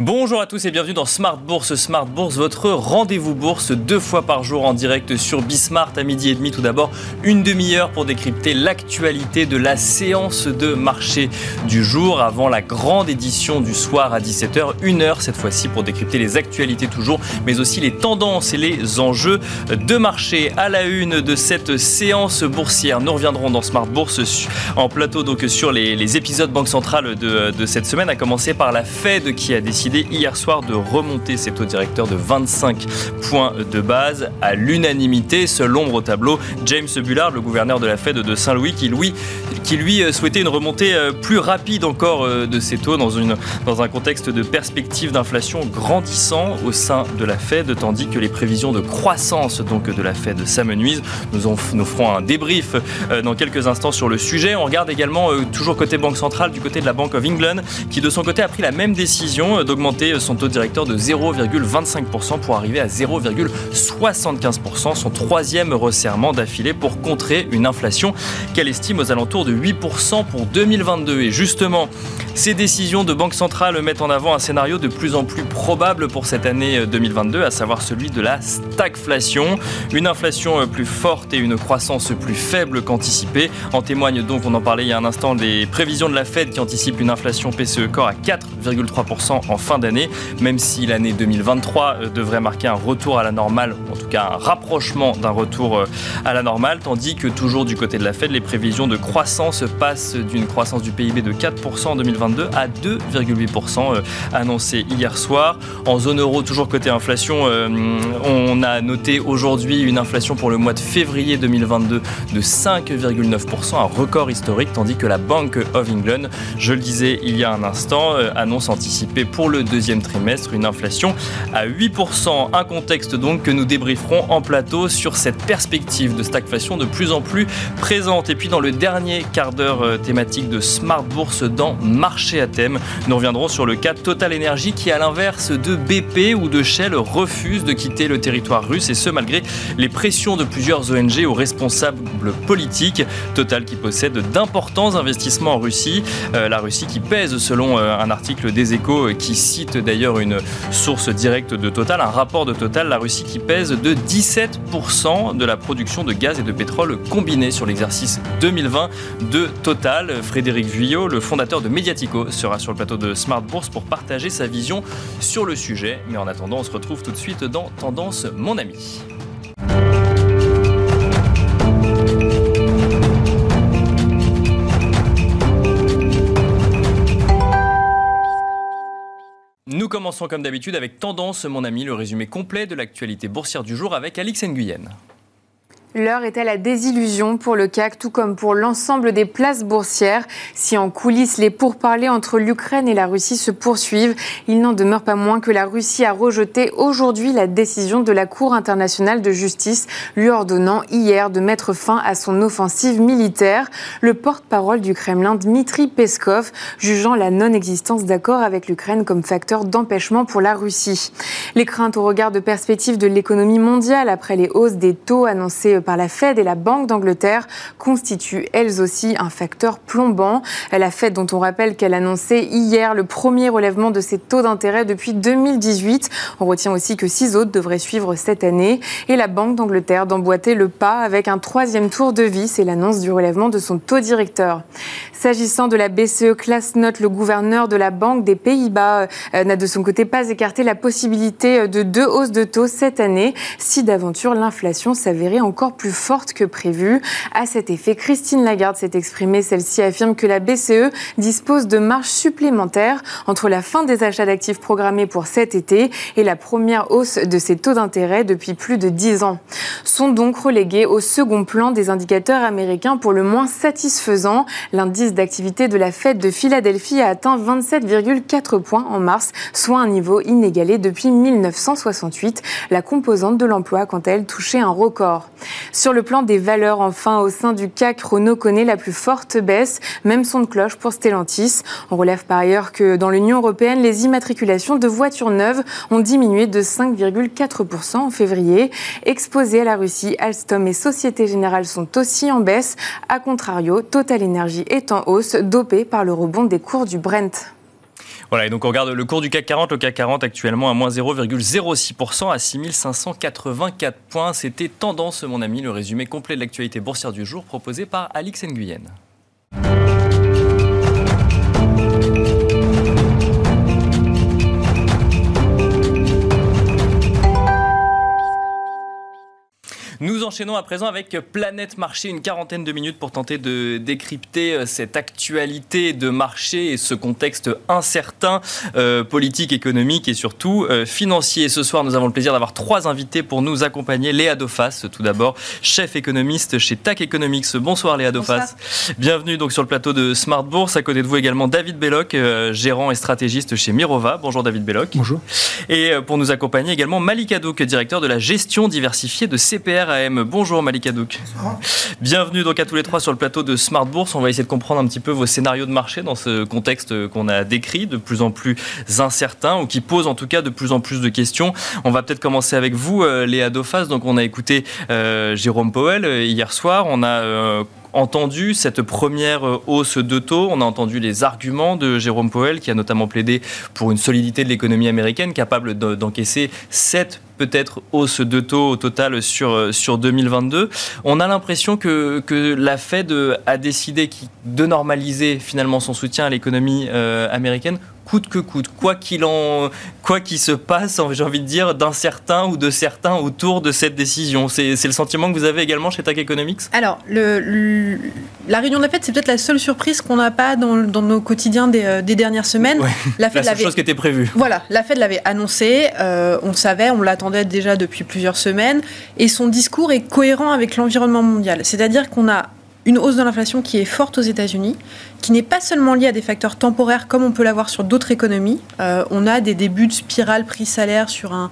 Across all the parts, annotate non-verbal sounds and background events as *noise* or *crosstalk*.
Bonjour à tous et bienvenue dans Smart Bourse. Smart Bourse, votre rendez-vous bourse deux fois par jour en direct sur Bismart à midi et demi. Tout d'abord, une demi-heure pour décrypter l'actualité de la séance de marché du jour avant la grande édition du soir à 17h. Une heure cette fois-ci pour décrypter les actualités toujours, mais aussi les tendances et les enjeux de marché. À la une de cette séance boursière, nous reviendrons dans Smart Bourse en plateau donc sur les, épisodes Banque Centrale de, de cette semaine, à commencer par la Fed qui a décidé hier soir de remonter ses taux directeurs de 25 points de base à l'unanimité. Seul l'ombre au tableau, James Bullard, le gouverneur de la Fed de Saint-Louis, qui lui, qui lui euh, souhaitait une remontée euh, plus rapide encore euh, de ses taux dans, une, dans un contexte de perspective d'inflation grandissant au sein de la Fed, tandis que les prévisions de croissance donc de la Fed s'amenuisent. Nous, nous ferons un débrief dans quelques instants sur le sujet. On regarde également toujours côté Banque centrale du côté de la Bank of England, qui de son côté a pris la même décision d'augmenter son taux directeur de 0,25% pour arriver à 0,75%, son troisième resserrement d'affilée pour contrer une inflation qu'elle estime aux alentours de 8% pour 2022. Et justement, ces décisions de Banque centrale mettent en avant un scénario de plus en plus probable pour cette année 2022, à savoir celui de la stagflation. Une inflation plus forte et une croissance plus faible qu'anticipée. En témoigne donc, on en parlait il y a un instant, des prévisions de la Fed qui anticipent une inflation PCE Core à 4,3% en fin d'année, même si l'année 2023 euh, devrait marquer un retour à la normale, en tout cas un rapprochement d'un retour euh, à la normale, tandis que toujours du côté de la Fed, les prévisions de croissance passent d'une croissance du PIB de 4% en 2022 à 2,8% euh, annoncé hier soir. En zone euro, toujours côté inflation, on a noté aujourd'hui une inflation pour le mois de février 2022 de 5,9%, un record historique, tandis que la Bank of England, je le disais il y a un instant, annonce anticipée pour le deuxième trimestre une inflation à 8%. Un contexte donc que nous débrieferons en plateau sur cette perspective de stagflation de plus en plus présente. Et puis dans le dernier quart d'heure euh, thématique de Smart Bourse dans Marché à thème, nous reviendrons sur le cas Total Energy qui à l'inverse de BP ou de Shell refuse de quitter le territoire russe et ce malgré les pressions de plusieurs ONG aux responsables politiques. Total qui possède d'importants investissements en Russie. Euh, la Russie qui pèse selon euh, un article des échos qui cite d'ailleurs une source directe de Total, un rapport de Total, la Russie qui pèse de 17% de la production de gaz et de pétrole combiné sur l'exercice 2020 de Total. Frédéric Vuillot, le fondateur de Mediatico, sera sur le plateau de Smart Bourse pour partager sa vision sur le sujet. Mais en attendant, on se retrouve tout de suite dans Tendance Mon Ami. Nous commençons comme d'habitude avec Tendance, mon ami, le résumé complet de l'actualité boursière du jour avec Alix Nguyen. L'heure est à la désillusion pour le CAC, tout comme pour l'ensemble des places boursières. Si en coulisses, les pourparlers entre l'Ukraine et la Russie se poursuivent, il n'en demeure pas moins que la Russie a rejeté aujourd'hui la décision de la Cour internationale de justice, lui ordonnant hier de mettre fin à son offensive militaire. Le porte-parole du Kremlin, Dmitri Peskov, jugeant la non-existence d'accord avec l'Ukraine comme facteur d'empêchement pour la Russie. Les craintes au regard de perspectives de l'économie mondiale après les hausses des taux annoncées par la Fed et la Banque d'Angleterre constituent elles aussi un facteur plombant. La Fed dont on rappelle qu'elle annonçait hier le premier relèvement de ses taux d'intérêt depuis 2018. On retient aussi que six autres devraient suivre cette année. Et la Banque d'Angleterre d'emboîter le pas avec un troisième tour de vis et l'annonce du relèvement de son taux directeur. S'agissant de la BCE classe note, le gouverneur de la Banque des Pays-Bas euh, n'a de son côté pas écarté la possibilité de deux hausses de taux cette année si d'aventure l'inflation s'avérait encore plus forte que prévu. À cet effet, Christine Lagarde s'est exprimée. Celle-ci affirme que la BCE dispose de marges supplémentaires entre la fin des achats d'actifs programmés pour cet été et la première hausse de ses taux d'intérêt depuis plus de 10 ans. Sont donc relégués au second plan des indicateurs américains pour le moins satisfaisants. L'indice d'activité de la Fed de Philadelphie a atteint 27,4 points en mars, soit un niveau inégalé depuis 1968. La composante de l'emploi, quant à elle, touchait un record. Sur le plan des valeurs, enfin, au sein du CAC, Renault connaît la plus forte baisse, même son de cloche pour Stellantis. On relève par ailleurs que dans l'Union européenne, les immatriculations de voitures neuves ont diminué de 5,4% en février. Exposés à la Russie, Alstom et Société Générale sont aussi en baisse. A contrario, Total Energy est en hausse, dopé par le rebond des cours du Brent. Voilà, et donc on regarde le cours du CAC 40, le CAC 40 actuellement à moins 0,06% à 6584 points. C'était Tendance, mon ami, le résumé complet de l'actualité boursière du jour proposé par Alix Nguyen. Enchaînons à présent avec Planète Marché, une quarantaine de minutes pour tenter de décrypter euh, cette actualité de marché et ce contexte incertain, euh, politique, économique et surtout euh, financier. Ce soir, nous avons le plaisir d'avoir trois invités pour nous accompagner. Léa Dofas, tout d'abord, chef économiste chez TAC Economics. Bonsoir Léa Dofas. Bienvenue donc sur le plateau de Smart Bourse. À côté de vous également David Belloc, gérant et stratégiste chez Mirova. Bonjour David Belloc. Bonjour. Et pour nous accompagner également Malik Adouk, directeur de la gestion diversifiée de Bonjour Malika Douk. Bienvenue donc à tous les trois sur le plateau de Smart Bourse. On va essayer de comprendre un petit peu vos scénarios de marché dans ce contexte qu'on a décrit, de plus en plus incertain ou qui pose en tout cas de plus en plus de questions. On va peut-être commencer avec vous, euh, Léa Dofas. Donc on a écouté euh, Jérôme Powell euh, hier soir. On a entendu cette première hausse de taux, on a entendu les arguments de Jérôme Powell qui a notamment plaidé pour une solidité de l'économie américaine capable d'encaisser 7 peut-être hausse de taux au total sur, sur 2022. On a l'impression que, que la Fed a décidé de normaliser finalement son soutien à l'économie euh, américaine coûte que coûte, quoi qu'il en, quoi qu'il se passe, j'ai envie de dire, d'un certain ou de certains autour de cette décision. C'est le sentiment que vous avez également chez TAC Economics? Alors, le, la réunion de la Fed, c'est peut-être la seule surprise qu'on n'a pas dans, dans, nos quotidiens des, euh, des dernières semaines. La, Fed la seule chose qui était prévue. Voilà, la Fed l'avait annoncé, euh, on savait, on l'attendait déjà depuis plusieurs semaines, et son discours est cohérent avec l'environnement mondial. C'est-à-dire qu'on a une hausse de l'inflation qui est forte aux États-Unis, qui n'est pas seulement liée à des facteurs temporaires comme on peut l'avoir sur d'autres économies. Euh, on a des débuts de spirale prix-salaire sur un,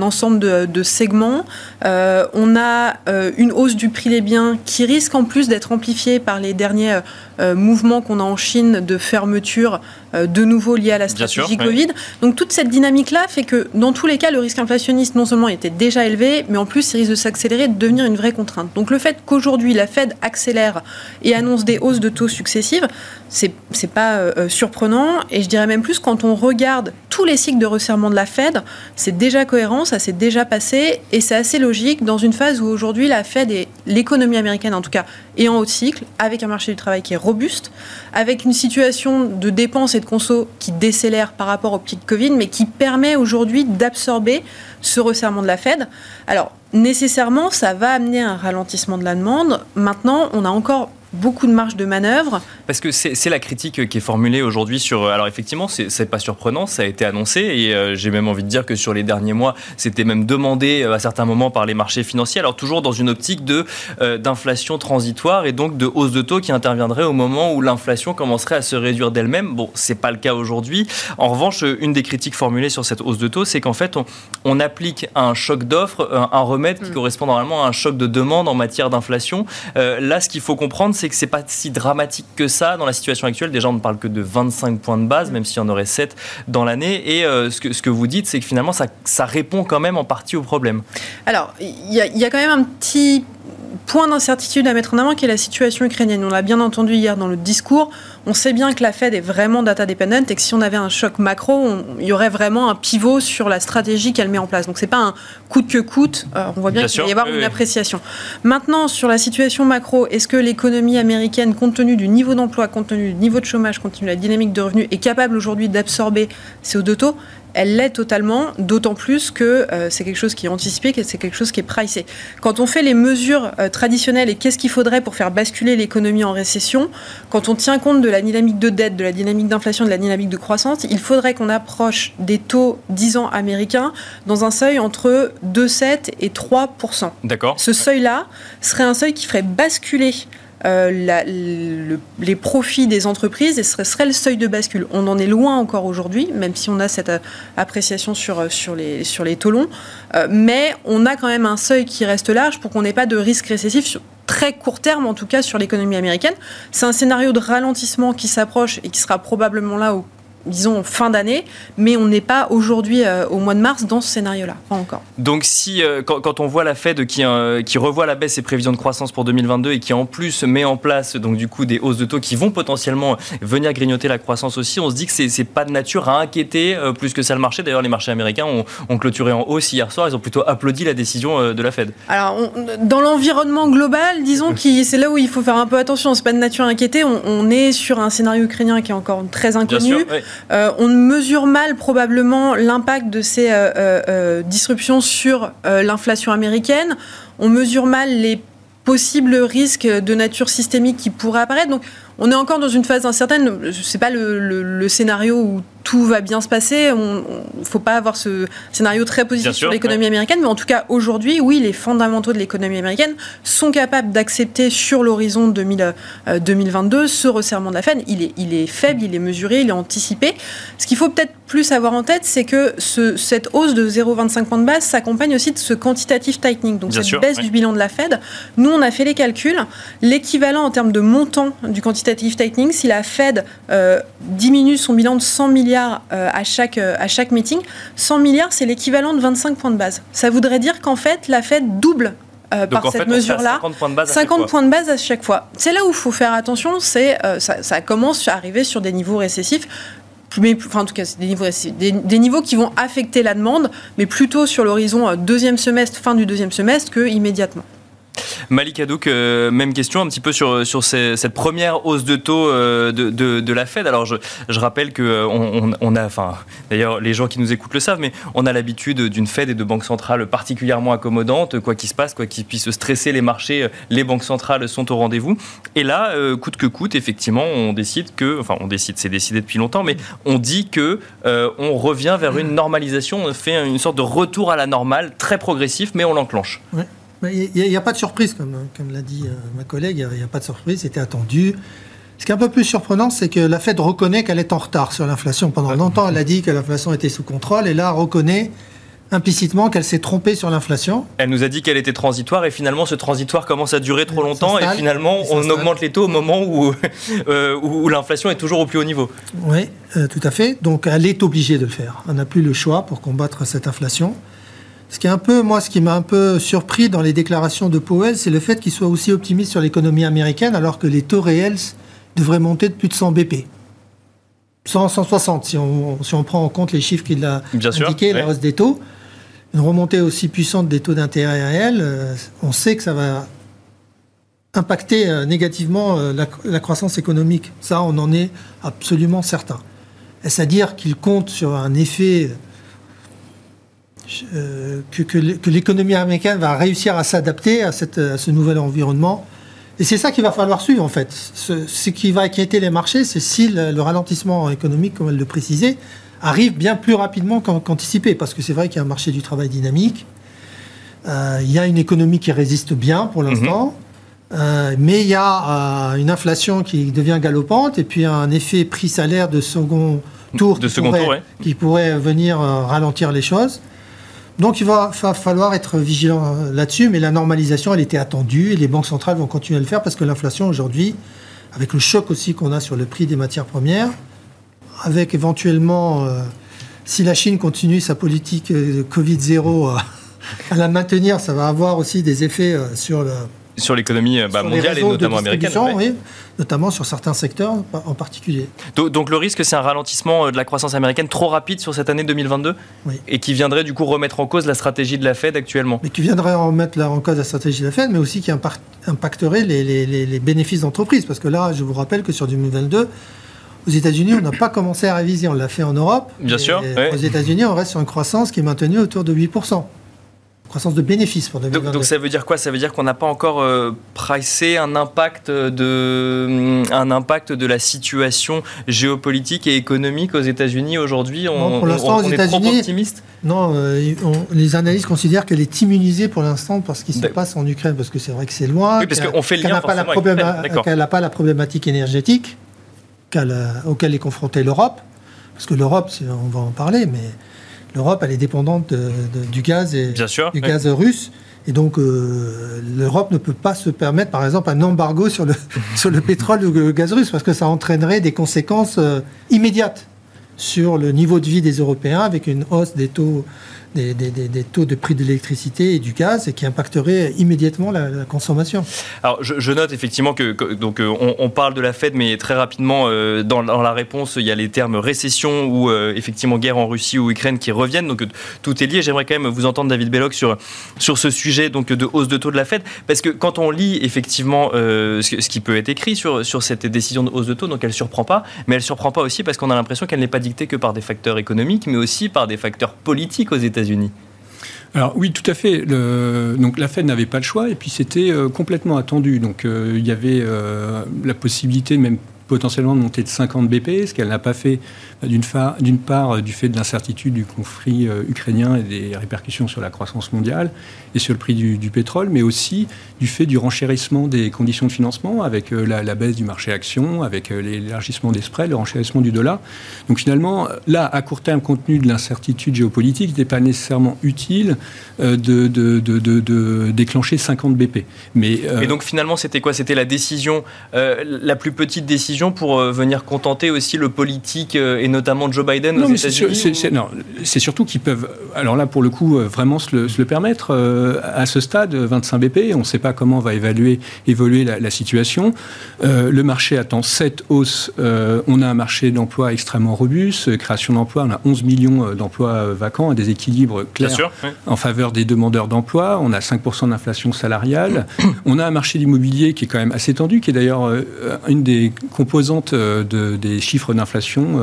ensemble de, segments. Euh, on a euh, une hausse du prix des biens qui risque en plus d'être amplifiée par les derniers euh, mouvements qu'on a en Chine de fermeture de nouveau liés à la stratégie Covid. Donc toute cette dynamique-là fait que dans tous les cas, le risque inflationniste non seulement était déjà élevé, mais en plus il risque de s'accélérer, de devenir une vraie contrainte. Donc le fait qu'aujourd'hui la Fed accélère et annonce des hausses de taux successives, c'est pas surprenant. Et je dirais même plus quand on regarde tous les cycles de resserrement de la Fed, c'est déjà cohérent, ça s'est déjà passé et c'est assez logique dans une phase où aujourd'hui la Fed et l'économie américaine en tout cas est en haut cycle, avec un marché du travail qui est robuste, avec une situation de dépenses et de conso qui décélère par rapport au pic Covid, mais qui permet aujourd'hui d'absorber ce resserrement de la Fed. Alors nécessairement, ça va amener un ralentissement de la demande. Maintenant, on a encore beaucoup de marge de manœuvre. Parce que c'est la critique qui est formulée aujourd'hui sur. Alors effectivement, c'est pas surprenant, ça a été annoncé et euh, j'ai même envie de dire que sur les derniers mois, c'était même demandé euh, à certains moments par les marchés financiers. Alors toujours dans une optique de euh, d'inflation transitoire et donc de hausse de taux qui interviendrait au moment où l'inflation commencerait à se réduire d'elle-même. Bon, c'est pas le cas aujourd'hui. En revanche, une des critiques formulées sur cette hausse de taux, c'est qu'en fait, on, on, applique un choc d'offres, un, remède qui mm. correspond normalement à un choc de demande en matière d'inflation. là, ce qu'il faut comprendre, c'est c'est que c'est pas si dramatique que ça dans la situation actuelle. Déjà, on ne parle que de 25 points de base, même s'il y en aurait 7 dans l'année. Et euh, ce, que, ce que vous dites, c'est que finalement, ça, ça répond quand même en partie au problème. Alors, il y, y, a quand même un petit point d'incertitude à mettre en avant qui est la situation ukrainienne. On l'a bien entendu hier dans le discours. On sait bien que la Fed est vraiment data dependent et que si on avait un choc macro, il y aurait vraiment un pivot sur la stratégie qu'elle met en place. Donc c'est pas un coûte que coûte. Euh, on voit bien, qu'il va y avoir une appréciation. Maintenant, sur la situation macro, est-ce que l'économie américaine, compte tenu du niveau d'emploi, compte tenu du niveau de chômage, compte tenu de la dynamique de revenus, est capable aujourd'hui d'absorber ces hauts de taux? Elle l'est totalement, d'autant plus que euh, c'est quelque chose qui est anticipé, que c'est quelque chose qui est pricé. Quand on fait les mesures euh, traditionnelles et qu'est-ce qu'il faudrait pour faire basculer l'économie en récession, quand on tient compte de la dynamique de dette, de la dynamique d'inflation, de la dynamique de croissance, il faudrait qu'on approche des taux 10 ans américains dans un seuil entre 2,7 et 3 D'accord. Ce seuil-là serait un seuil qui ferait basculer euh, les profits des entreprises et ce serait, le seuil de bascule. On en est loin encore aujourd'hui, même si on a cette euh, appréciation sur, euh, sur, les, sur les taux longs, mais on a quand même un seuil qui reste large pour qu'on n'ait pas de risque récessif sur très court terme, en tout cas sur l'économie américaine. C'est un scénario de ralentissement qui s'approche et qui sera probablement là au disons, fin d'année, mais on n'est pas aujourd'hui, au mois de mars, dans ce scénario-là, pas encore. Donc si, quand, on voit la Fed qui, qui revoit la baisse ses prévisions de croissance pour 2022 et qui en plus met en place donc du coup des hausses de taux qui vont potentiellement venir grignoter la croissance aussi, on se dit que c'est pas de nature à inquiéter plus que ça le marché. D'ailleurs, les marchés américains ont, ont, clôturé en hausse hier soir, ils ont plutôt applaudi la décision de la Fed. Alors, dans l'environnement global, disons que c'est là où il faut faire un peu attention. C'est pas de nature à inquiéter. On, est sur un scénario ukrainien qui est encore très inconnu. Euh, on mesure mal probablement l'impact de ces euh, euh, disruptions sur l'inflation américaine. On mesure mal les possibles risques de nature systémique qui pourraient apparaître. On est encore dans une phase incertaine. C'est pas le, le, scénario où tout va bien se passer. Il ne faut pas avoir ce scénario très positif sur l'économie américaine, mais en tout cas aujourd'hui, oui, les fondamentaux de l'économie américaine sont capables d'accepter sur l'horizon 2022 euh, ce resserrement de la Fed. Il est, il est faible, il est mesuré, il est anticipé. Ce qu'il faut peut-être plus avoir en tête, c'est que ce, cette hausse de 0,25 points de base s'accompagne aussi de ce quantitative tightening, donc cette baisse du bilan de la Fed. Nous, on a fait les calculs. L'équivalent en termes de montant du quantitative tightening, si la Fed euh, diminue son bilan de 100 milliards euh, à, chaque, euh, à chaque meeting. 100 milliards, c'est l'équivalent de 25 points de base. Ça voudrait dire qu'en fait, la Fed double euh, par cette mesure-là. 50 points de base à 50 chaque points de base à chaque fois. C'est là où il faut faire attention, c'est ça, commence à arriver sur des niveaux récessifs. Mais, enfin, en tout cas, c'est des niveaux, des, des, niveaux qui vont affecter la demande, mais plutôt sur l'horizon deuxième semestre, fin du deuxième semestre, que immédiatement. Malik Hadouk, euh, même question un petit peu sur, sur cette première hausse de taux euh, de, de, la Fed. Alors je, je rappelle que euh, on, on, a, enfin d'ailleurs les gens qui nous écoutent le savent, mais on a l'habitude d'une Fed et de banques centrales particulièrement accommodantes. Quoi qu'il se passe, quoi qu'il puisse stresser les marchés, les banques centrales sont au rendez-vous. Et là, coûte que coûte, effectivement, on décide que, enfin on décide, c'est décidé depuis longtemps, mais on dit que on revient vers une normalisation, on fait une sorte de retour à la normale, très progressif, mais on l'enclenche. Il n'y a, pas de surprise, comme, comme l'a dit euh, ma collègue, il n'y a, pas de surprise, c'était attendu. Ce qui est un peu plus surprenant, c'est que la Fed reconnaît qu'elle est en retard sur l'inflation. Pendant longtemps, elle a dit *laughs* que l'inflation était sous contrôle, et là, reconnaît implicitement qu'elle s'est trompée sur l'inflation. Elle nous a dit qu'elle était transitoire et finalement ce transitoire commence à durer trop longtemps et finalement on augmente les taux au moment où, *laughs* euh, où, l'inflation est toujours au plus haut niveau. Oui, euh, tout à fait. Donc elle est obligée de le faire. On n'a plus le choix pour combattre cette inflation. Ce qui est un peu, moi, ce qui m'a un peu surpris dans les déclarations de Powell, c'est le fait qu'il soit aussi optimiste sur l'économie américaine, alors que les taux réels devraient monter de plus de 100 BP. 100, 160, si on, si on prend en compte les chiffres qu'il a indiqués, la hausse des taux. Une remontée aussi puissante des taux d'intérêt réels, euh, on sait que ça va impacter euh, négativement euh, la, la, croissance économique. Ça, on en est absolument certain. Est-ce à dire qu'il compte sur un effet euh, que, l'économie américaine va réussir à s'adapter à, ce nouvel environnement. Et c'est ça qu'il va falloir suivre, en fait. Ce, qui va inquiéter les marchés, c'est si le, ralentissement économique, comme elle le précisait, arrive bien plus rapidement qu'anticipé. Parce que c'est vrai qu'il y a un marché du travail dynamique. Euh, il y a une économie qui résiste bien pour l'instant. Mhm. Euh, mais il y a une inflation qui devient galopante et puis un effet prix-salaire de second tour, de qui, second pourrait, tour qui pourrait venir ralentir les choses. Donc il va, falloir être vigilant euh, là-dessus, mais la normalisation, elle était attendue et les banques centrales vont continuer à le faire parce que l'inflation aujourd'hui, avec le choc aussi qu'on a sur le prix des matières premières, avec éventuellement, euh, si la Chine continue sa politique de Covid-0 *laughs* à la maintenir, ça va avoir aussi des effets euh, sur le, sur l'économie bah, mondiale et notamment américaine. Oui, notamment sur certains secteurs en particulier. Donc, le risque, c'est un ralentissement euh, de la croissance américaine trop rapide sur cette année 2022 et qui viendrait du coup remettre en cause la stratégie de la Fed actuellement. Mais qui viendrait remettre en cause la stratégie de la Fed, mais aussi qui impacterait les, les bénéfices d'entreprise. Parce que là, je vous rappelle que sur 2022, aux États-Unis, on n'a pas commencé à réviser, on l'a fait en Europe. Bien sûr. Aux États-Unis, on reste sur une croissance qui est maintenue autour de 8% croissance de bénéfices pour 2022. Donc, ça veut dire quoi? Ça veut dire qu'on n'a pas encore euh, pricé un impact, de, mm, un impact de la situation géopolitique et économique aux États-Unis aujourd'hui? On, Pour l'instant, aux États-Unis, optimiste? Non, euh, les analystes considèrent qu'elle est immunisée pour l'instant parce ce qui se passe en Ukraine, parce que c'est vrai que c'est loin. Oui, parce qu'on fait le lien qu'elle n'a pas la problématique énergétique auquel est confrontée l'Europe. Parce que l'Europe, on va en parler, mais l'Europe, elle est dépendante du gaz et du gaz russe. Et donc, euh, l'Europe ne peut pas se permettre, par exemple, un embargo sur le, *laughs* sur le pétrole ou le gaz russe, parce que ça entraînerait des conséquences euh, immédiates. sur le niveau de vie des Européens avec une hausse des taux des, taux de prix de l'électricité et du gaz et qui impacterait immédiatement la, consommation. Alors je, note effectivement que, donc euh, on, parle de la Fed, mais très rapidement euh, dans, la réponse il y a les termes récession ou euh, effectivement guerre en Russie ou Ukraine qui reviennent. Donc tout est lié. J'aimerais quand même vous entendre David Belloc sur sur ce sujet donc de hausse de taux de la Fed parce que quand on lit effectivement ce, qui peut être écrit sur sur cette décision de hausse de taux, donc elle surprend pas, mais elle surprend pas aussi parce qu'on a l'impression qu'elle n'est pas dictée que par des facteurs économiques, mais aussi par des facteurs politiques aux Alors oui, tout à fait. donc la Fed n'avait pas le choix et puis c'était euh, complètement attendu. Donc euh, il y avait euh, la possibilité même potentiellement de monter de 50 BP, ce qu'elle n'a pas fait d'une part euh, du fait de l'incertitude du conflit euh, ukrainien et des répercussions sur la croissance mondiale et sur le prix du, pétrole, mais aussi du fait du renchérissement des conditions de financement avec euh, la, baisse du marché action, avec l'élargissement des spreads, le renchérissement du dollar. Donc finalement, là, à court terme, compte tenu de l'incertitude géopolitique, il n'est pas nécessairement utile de, déclencher 50 BP. Mais, Et donc finalement, c'était quoi? C'était la décision, la plus petite décision pour venir contenter aussi le politique et notamment Joe Biden aux États-Unis Non, c'est surtout qu'ils peuvent, alors là pour le coup, euh, vraiment se le, permettre. Euh, à ce stade, 25 BP, on ne sait pas comment va évaluer, évoluer la, situation. Euh, le marché attend 7 hausses. on a un marché d'emploi extrêmement robuste, création d'emplois, on a 11 millions d'emplois vacants, un déséquilibre clair en faveur des demandeurs d'emploi. On a 5% d'inflation salariale. *coughs* on a un marché d'immobilier qui est quand même assez tendu, qui est d'ailleurs une des composantes de, des chiffres d'inflation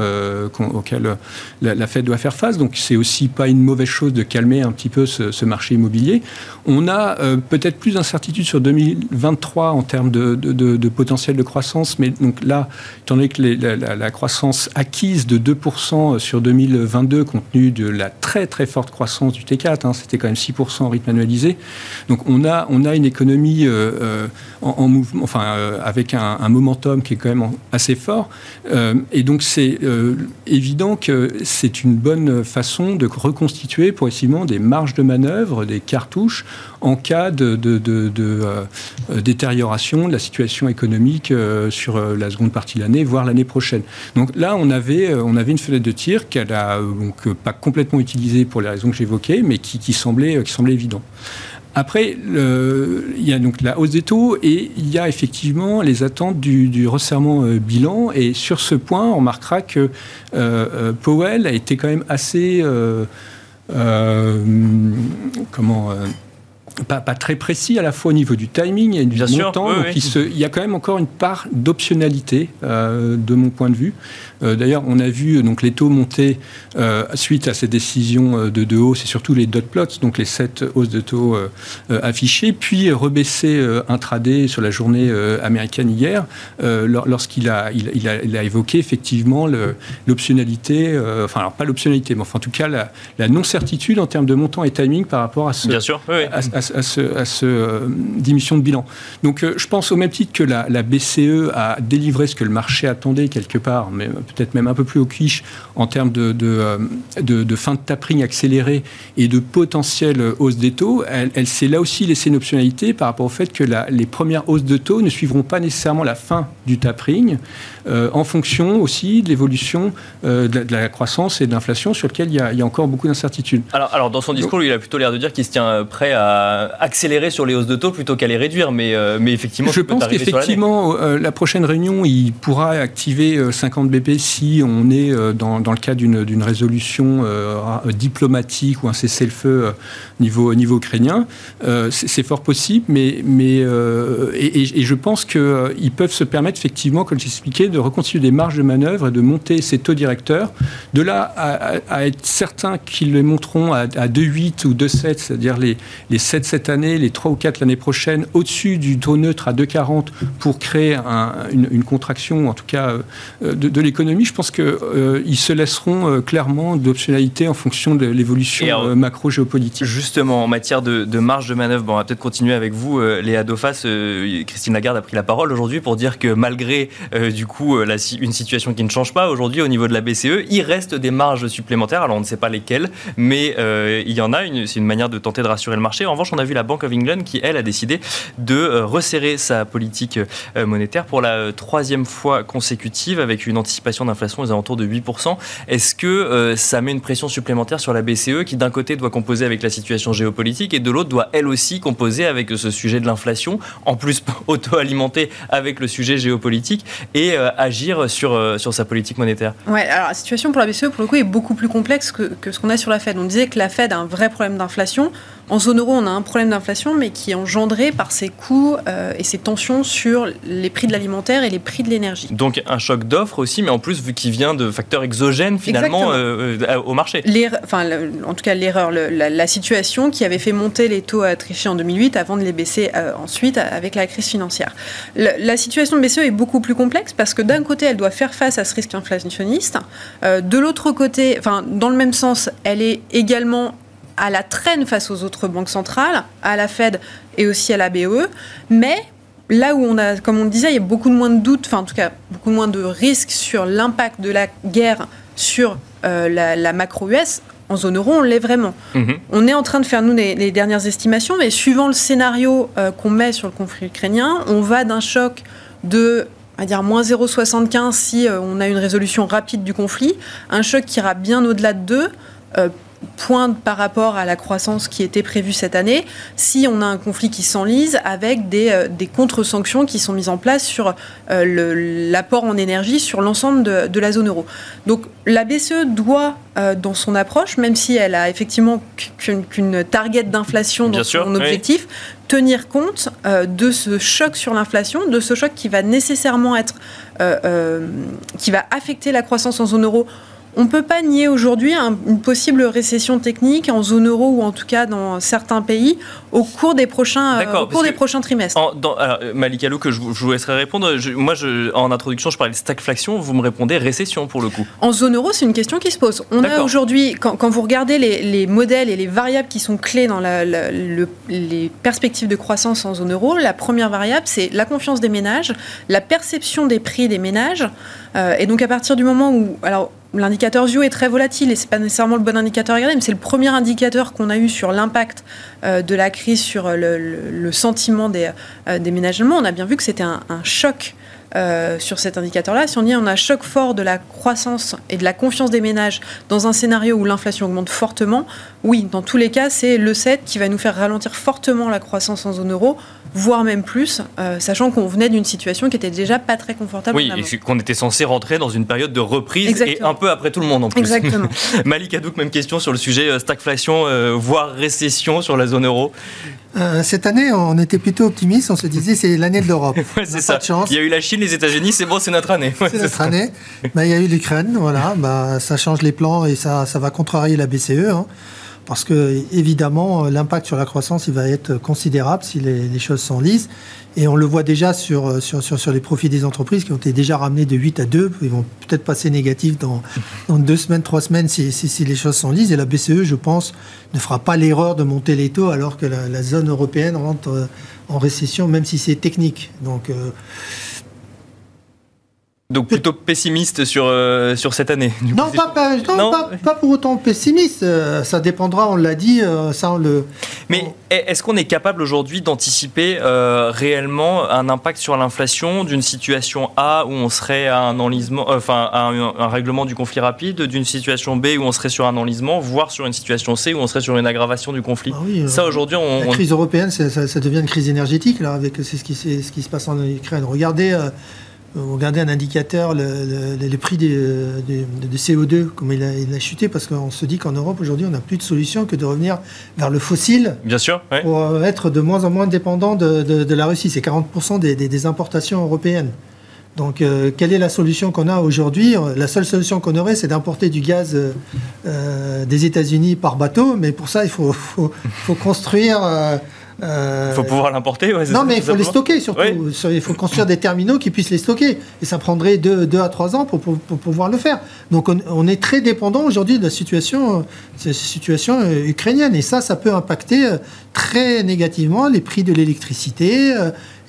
auquel la, Fed doit faire face. Donc c'est aussi pas une mauvaise chose de calmer un petit peu ce, marché immobilier. On a euh, peut-être plus d'incertitudes sur 2023 en termes de, potentiel de croissance, mais donc là, étant donné que la, croissance acquise de 2% sur 2022, compte tenu de la très très forte croissance du T4, hein, c'était quand même 6% en rythme annualisé. Donc on a, on a une économie euh, euh, en, mouvement, enfin avec un, un, momentum qui est quand même assez fort. et donc c'est évident que c'est une bonne façon de reconstituer progressivement des marges de manœuvre, des cartouches en cas de, euh, détérioration de la situation économique euh, sur euh, la seconde partie de l'année, voire l'année prochaine. Donc là, on avait, on avait une fenêtre de tir qu'elle a pas complètement utilisée pour les raisons que j'évoquais, mais qui, qui semblait, qui semblait évident. Après, il y a donc la hausse des taux et il y a effectivement les attentes du, resserrement euh, bilan. Et sur ce point, on remarquera que euh, euh, Powell a été quand même assez... comment pas, très précis à la fois au niveau du timing et du montant. donc Il, y a quand même encore une part d'optionnalité de mon point de vue. Euh, d'ailleurs, on a vu donc, les taux monter euh, suite à ces décisions euh, de, de hausse et surtout les dot plots, donc les sept hausses de taux affichées, puis rebaisser intraday sur la journée américaine hier, lorsqu'il a, il, a, évoqué effectivement l'optionnalité, enfin, alors pas l'optionnalité, mais enfin, en tout cas la, non-certitude en termes de montant et timing par rapport à ce, À, ce, à ce diminution de bilan. Donc, je pense au même titre que la, la BCE a délivré ce que le marché attendait quelque part, mais peut-être même un peu plus au quiche en termes de, de, euh, fin de tapering accélérée et de potentielle hausse des taux, elle, s'est là aussi laissée une optionnalité par rapport au fait que les premières hausses de taux ne suivront pas nécessairement la fin du tapering, euh, en fonction aussi de l'évolution euh, de, la croissance et de l'inflation sur lequel il y, a, encore beaucoup d'incertitudes. Alors, alors, dans son discours, il a plutôt l'air de dire qu'il se tient prêt à accélérer sur les hausses de taux plutôt qu'à les réduire, mais, mais effectivement, je pense qu'effectivement, la prochaine réunion, il pourra activer 50 BP si on est euh, dans, le cadre d'une résolution euh, diplomatique ou un cessez-le-feu euh, niveau, niveau ukrainien, c'est fort possible, mais, mais et, je pense qu'ils peuvent se permettre effectivement, comme j'expliquais, de reconstituer des marges de manœuvre et de monter ces taux directeurs. De là à, être certain qu'ils les monteront à, 2,8 ou 2,7, c'est-à-dire les, les 7 cette année, les 3 ou 4 l'année prochaine, au-dessus du taux neutre à 2,40 pour créer une, contraction, en tout cas, de, de l'économie je pense qu'ils euh, se laisseront euh, clairement d'optionnalité en fonction de l'évolution euh, macro-géopolitique. Justement, en matière de, marge de manœuvre, bon, on va peut-être continuer avec vous, Léa Dofas. Christine Lagarde a pris la parole aujourd'hui pour dire que malgré du coup la, une situation qui ne change pas aujourd'hui au niveau de la BCE, il reste des marges supplémentaires. Alors on ne sait pas lesquelles, mais il y en a. C'est une manière de tenter de rassurer le marché. En revanche, on a vu la Bank of England qui, elle, a décidé de resserrer sa politique monétaire pour la troisième fois consécutive avec une anticipation d'inflation aux alentours de 8%. Est-ce que ça met une pression supplémentaire sur la BCE qui, d'un côté, doit composer avec la situation géopolitique et de l'autre, doit elle aussi composer avec ce sujet de l'inflation, en plus *laughs* auto-alimenté avec le sujet géopolitique et agir sur, sur sa politique monétaire Ouais, alors la situation pour la BCE, pour le coup, est beaucoup plus complexe que, que ce qu'on a sur la Fed. On disait que la Fed a un vrai problème d'inflation. En zone euro, on a un problème d'inflation, mais qui est engendré par ces coûts euh, et ces tensions sur les prix de l'alimentaire et les prix de l'énergie. Donc un choc d'offres aussi, mais en plus, vu qu'il vient de facteurs exogènes finalement euh, euh, au marché. Enfin, en tout cas, l'erreur, la, situation qui avait fait monter les taux à tricher en 2008 avant de les baisser ensuite avec la crise financière. la situation de BCE est beaucoup plus complexe parce que d'un côté, elle doit faire face à ce risque inflationniste. de l'autre côté, enfin, dans le même sens, elle est également à la traîne face aux autres banques centrales, à la Fed et aussi à la BE. Mais là où on a, comme on le disait, il y a beaucoup moins de doutes, enfin en tout cas beaucoup moins de risques sur l'impact de la guerre sur euh, la, macro-US, en zone euro, on l'est vraiment. Mhm. On est en train de faire, nous, les, dernières estimations, mais suivant le scénario euh, qu'on met sur le conflit ukrainien, on va d'un choc de à dire moins 0,75 si euh, on a une résolution rapide du conflit, un choc qui ira bien au-delà de 2, pointe par rapport à la croissance qui était prévue cette année si on a un conflit qui s'enlise avec des, euh, des contre-sanctions qui sont mises en place sur euh, l'apport en énergie sur l'ensemble de, la zone euro. Donc la BCE doit, euh, dans son approche, même si elle a effectivement qu'une target d'inflation dans son objectif, tenir compte de ce choc sur l'inflation, de ce choc qui va nécessairement être, qui va affecter la croissance en zone euro on ne peut pas nier aujourd'hui une possible récession technique en zone euro ou en tout cas dans certains pays au cours des prochains, euh, au cours des prochains trimestres. En, dans, alors, Malik que je, vous laisserai répondre. moi, je, en introduction, je parlais de stagflation. Vous me répondez récession pour le coup. En zone euro, c'est une question qui se pose. On a aujourd'hui, quand, vous regardez les, modèles et les variables qui sont clés dans les perspectives de croissance en zone euro, la première variable, c'est la confiance des ménages, la perception des prix des ménages. Euh, et donc, à partir du moment où. Alors, L'indicateur ZIO est très volatile et c'est pas nécessairement le bon indicateur à regarder, mais c'est le premier indicateur qu'on a eu sur l'impact euh, de la crise sur le, sentiment des, euh. On a bien vu que c'était un, choc euh, sur cet indicateur-là. Si on dit on a un choc fort de la croissance et de la confiance des ménages dans un scénario où l'inflation augmente fortement, oui, dans tous les cas, c'est le 7 qui va nous faire ralentir fortement la croissance en zone euro voire même plus, euh, sachant qu'on venait d'une situation qui était déjà pas très confortable. Oui, et qu'on était censé rentrer dans une période de reprise et un peu après tout le monde en plus. Exactement. *laughs* Malik Hadouk, même question sur le sujet euh, stagflation, euh, voire récession sur la zone euro. Cette année, on était plutôt optimiste. On se disait c'est l'année de l'Europe. *laughs* c'est ça. Il y a eu la Chine, les États-Unis, c'est bon, c'est notre année. c'est notre année. *laughs* Bah, il y a eu l'Ukraine, voilà. Bah, ça change les plans et ça, ça va contrarier la BCE. Hein parce que évidemment l'impact sur la croissance il va être considérable si les, choses s'enlisent. Et on le voit déjà sur, sur, sur, les profits des entreprises qui ont été déjà ramenés de 8 à 2 ils vont peut-être passer négatifs dans, dans deux semaines, trois semaines si, si, les choses s'enlisent. Et la BCE je pense ne fera pas l'erreur de monter les taux alors que la, zone européenne rentre en récession même si c'est technique. Donc euh, donc plutôt pessimiste sur, euh, sur cette année non, pas, pas, pour autant pessimiste. Euh, ça dépendra, on l'a dit, euh, ça le... Mais est-ce qu'on est capable aujourd'hui d'anticiper réellement un impact sur l'inflation d'une situation A où on serait à un enlisement, enfin un, règlement du conflit rapide, d'une situation B où on serait sur un enlisement, voire sur une situation C où on serait sur une aggravation du conflit? Ah Ça aujourd'hui, on, la crise européenne, ça, ça, devient une crise énergétique là, avec c'est ce qui, ce qui se passe en Ukraine. Regardez vous regardez un indicateur, le, prix de, CO2, comme il a, chuté, parce qu'on se dit qu'en Europe, aujourd'hui, on n'a plus de solution que de revenir vers le fossile. Bien sûr. Pour euh, être de moins en moins dépendant de, la Russie. C'est 40% des, importations européennes. Donc, euh, quelle est la solution qu'on a aujourd'hui? La seule solution qu'on aurait, c'est d'importer du gaz euh, des États-Unis par bateau. Mais pour ça, il faut, faut construire il euh, faut pouvoir l'importer. non, mais il faut les stocker surtout. Il faut construire des terminaux qui puissent les stocker. Et ça prendrait 2 deux, à 3 ans pour, pouvoir le faire. Donc on, est très dépendant aujourd'hui de la situation, situation euh, ukrainienne. Et ça, ça peut impacter euh, très négativement les prix de l'électricité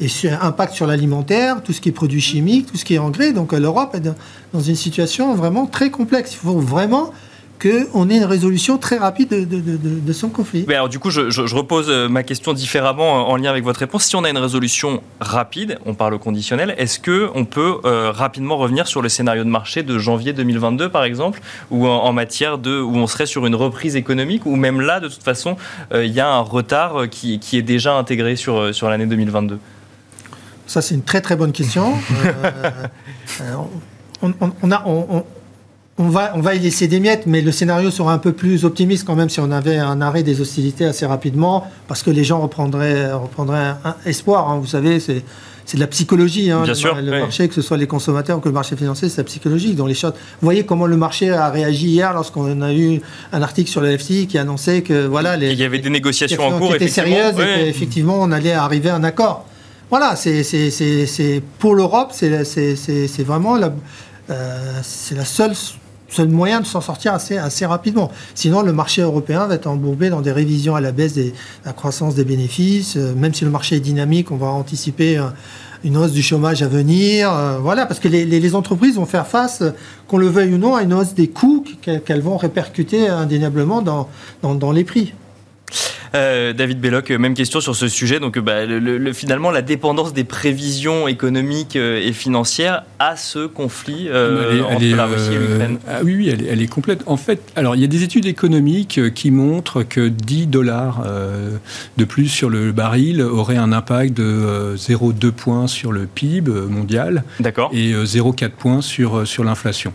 et impact sur l'alimentaire, tout ce qui est produits chimiques, tout ce qui est engrais. Donc l'Europe est dans une situation vraiment très complexe. Il faut vraiment qu'on ait une résolution très rapide de, son conflit. alors du coup, je, repose euh, ma question différemment en lien avec votre réponse. Si on a une résolution rapide, on parle au conditionnel, est-ce qu'on peut euh, rapidement revenir sur le scénario de marché de janvier 2022 par exemple, ou en, matière de, où on serait sur une reprise économique, ou même là, de toute façon, il y a un retard qui, est déjà intégré sur, sur l'année 2022 Ça, c'est une très très bonne question. *laughs* on, a, on va, on va y laisser des miettes, mais le scénario sera un peu plus optimiste quand même si on avait un arrêt des hostilités assez rapidement, parce que les gens reprendraient, reprendraient un, espoir. Hein. Vous savez, c'est c'est de la psychologie. Hein, Bien le, sûr, le marché, que ce soit les consommateurs ou que le marché financier, c'est la psychologie. Dans les Vous voyez comment le marché a réagi hier lorsqu'on a eu un article sur le FTI qui annonçait que voilà, les, il y avait des négociations en cours, qui étaient sérieuses et qu'effectivement on allait arriver à un accord. Voilà, c'est pour l'Europe, c'est vraiment la, euh, c'est la seule seul moyen de s'en sortir assez, rapidement. Sinon, le marché européen va être embourbé dans des révisions à la baisse de la croissance des bénéfices. Euh, même si le marché est dynamique, on va anticiper euh, une hausse du chômage à venir. Euh, voilà, parce que les, entreprises vont faire face, qu'on le veuille ou non, à une hausse des coûts qu'elles vont répercuter indéniablement dans les prix. Euh, David Belloc, euh, même question sur ce sujet. Donc, euh, bah, le, finalement, la dépendance des prévisions économiques et financières à ce conflit entre la Russie et l'Ukraine. Ah oui, oui, elle, elle, est complète. En fait, alors il y a des études économiques qui montrent que 10 dollars de plus sur le baril aurait un impact de 0,2 points sur le PIB mondial. Et 0,4 points sur, sur l'inflation.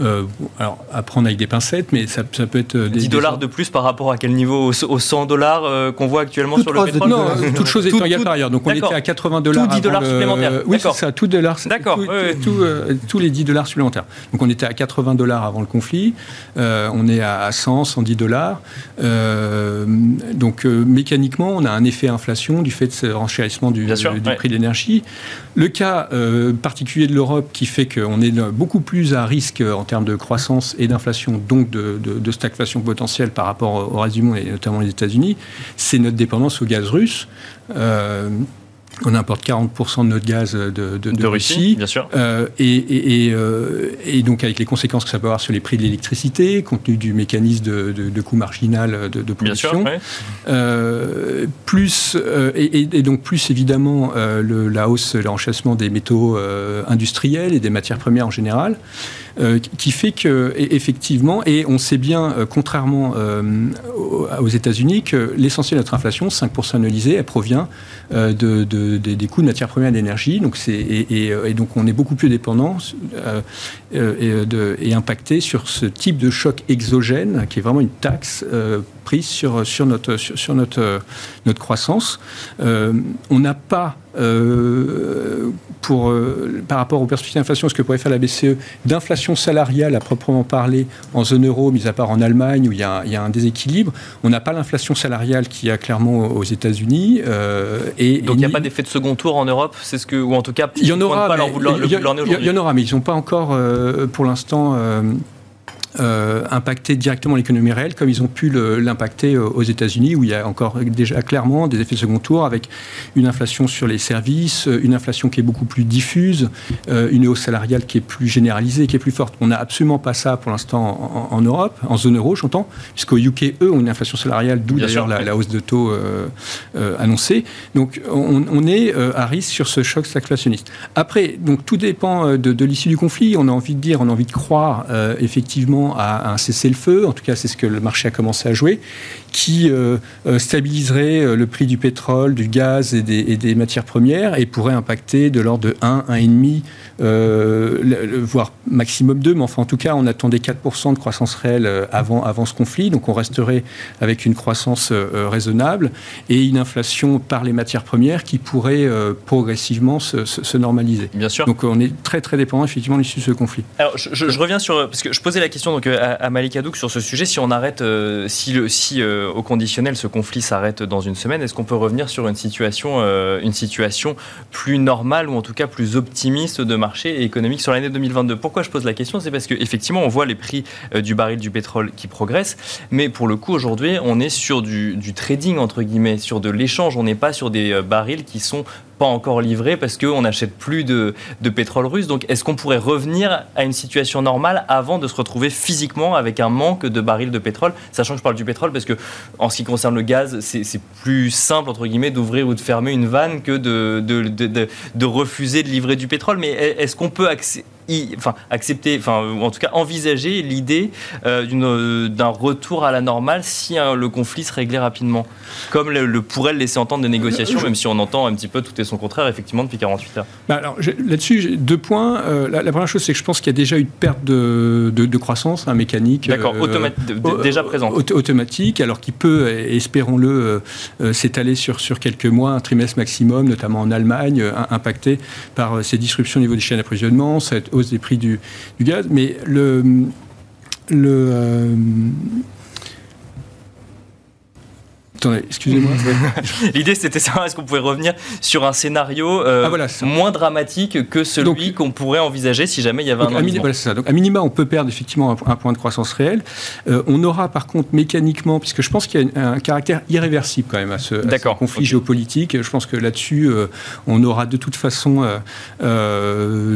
Euh, alors, à prendre avec des pincettes, mais ça, peut être... Des, 10 dollars de plus par rapport à quel niveau Aux 100 dollars euh, qu'on voit actuellement sur le pétrole Non, toute chose étant égale par ailleurs. Donc on était à 80 dollars. Tout 10 dollars supplémentaires. Oui, c'est ça, tout dollars. D'accord. Euh, tous les 10 dollars supplémentaires. Donc on était à 80 dollars avant le conflit. on est à 100, 110 dollars. donc mécaniquement, on a un effet inflation du fait de ce renchérissement du, du prix de l'énergie. Le cas particulier de l'Europe qui fait qu'on est beaucoup plus à risque en termes de croissance et d'inflation, donc de, stagflation potentielle par rapport au reste du monde et notamment les États-Unis, c'est notre dépendance au gaz russe. Euh, on importe 40% de notre gaz de, Russie, bien sûr. Euh, euh, et, donc avec les conséquences que ça peut avoir sur les prix de l'électricité, compte tenu du mécanisme de, coût marginal de, production. plus, et, donc plus évidemment la hausse, l'enchaînement des métaux industriels et des matières premières en général. Euh, qui fait que, effectivement, et on sait bien, euh, contrairement euh, aux États-Unis, que l'essentiel de notre inflation, 5% annualisée, elle provient de, des coûts de matières premières d'énergie. Donc et, et, donc on est beaucoup plus dépendant et, impacté sur ce type de choc exogène, qui est vraiment une taxe prise sur, notre, notre croissance. on n'a pas pour, euh, par rapport aux perspectives d'inflation, ce que pourrait faire la BCE, d'inflation salariale à proprement parler en zone euro, mis à part en Allemagne où il y a, il y a un déséquilibre? On n'a pas l'inflation salariale qui y a clairement aux États-Unis. Euh, et, Donc il n'y a pas d'effet de second tour en Europe C'est ce que, ou en tout cas, il y en aura. Il y, en aura, mais ils n'ont pas encore, euh, pour l'instant, euh, impacter directement l'économie réelle, comme ils ont pu l'impacter euh, aux États-Unis, où il y a encore déjà clairement des effets de second tour, avec une inflation sur les services, euh, une inflation qui est beaucoup plus diffuse, une hausse salariale qui est plus généralisée, qui est plus forte. On n'a absolument pas ça pour l'instant en, Europe, en zone euro, j'entends, puisqu'au UK, eux, ont une inflation salariale, d'où d'ailleurs la, hausse de taux annoncée. Donc on, est à risque sur ce choc inflationniste. Après, donc tout dépend de, de l'issue du conflit. On a envie de dire, on a envie de croire effectivement à un cessez-le-feu, en tout cas c'est ce que le marché a commencé à jouer, qui euh, euh, stabiliserait euh, le prix du pétrole, du gaz et des, matières premières et pourrait impacter de l'ordre de 1, 1,5, voire maximum 2, mais enfin en tout cas on attendait 4% de croissance réelle avant, avant ce conflit, donc on resterait avec une croissance raisonnable et une inflation par les matières premières qui pourrait progressivement se, normaliser. Bien sûr. Donc on est très très dépendant effectivement de l'issue de ce conflit. Alors je, je, reviens sur, parce que je posais la question donc, à, à Malik Hadouk sur ce sujet, si on arrête, si, le, si euh, au conditionnel, ce conflit s'arrête dans une semaine, est-ce qu'on peut revenir sur une situation, euh, plus normale ou en tout cas plus optimiste de marché économique sur l'année 2022 Pourquoi je pose la question? C'est parce qu'effectivement, on voit les prix euh, du baril du pétrole qui progressent, mais pour le coup, aujourd'hui, on est sur du, du trading, entre guillemets, sur de l'échange. On n'est pas sur des barils qui sont pas encore livrés parce qu'on n'achète plus de, pétrole russe. Donc est-ce qu'on pourrait revenir à une situation normale avant de se retrouver physiquement avec un manque de barils de pétrole Sachant que je parle du pétrole parce que en ce qui concerne le gaz, c'est plus simple entre guillemets d'ouvrir ou de fermer une vanne que de, de, refuser de livrer du pétrole. Mais est-ce qu'on peut accéder enfin, accepter, enfin, ou en tout cas envisager l'idée euh, euh, d'un retour à la normale si hein, le conflit se réglait rapidement, comme le, pourrait le laisser entendre des négociations, même si on entend un petit peu tout et son contraire effectivement depuis 48 heures. Bah, alors là-dessus, deux points. Euh, la, première chose, c'est que je pense qu'il y a déjà une perte de, de, croissance hein, mécanique. D'accord, déjà présente. automatique, alors qui peut, espérons-le, s'étaler sur, sur quelques mois, un trimestre maximum, notamment en Allemagne, impacté par ces disruptions au niveau des chaînes d'approvisionnement, cette des prix du, gaz. Mais le, le euh, Attendez, excusez-moi. *laughs* L'idée, c'était ça. Est-ce qu'on pouvait revenir sur un scénario euh, ah, moins dramatique que celui qu'on pourrait envisager si jamais il y avait un voilà, ça. Donc, à minima, on peut perdre effectivement un, point de croissance réel. Euh, on aura, par contre, mécaniquement, puisque je pense qu'il y a un, caractère irréversible quand même à ce, conflit géopolitique. Je pense que là-dessus, euh, on aura de toute façon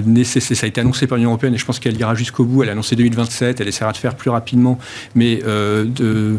nécessaire. Ça a été annoncé par l'Union européenne et je pense qu'elle ira jusqu'au bout. Elle a annoncé 2027. Elle essaiera de faire plus rapidement, mais de,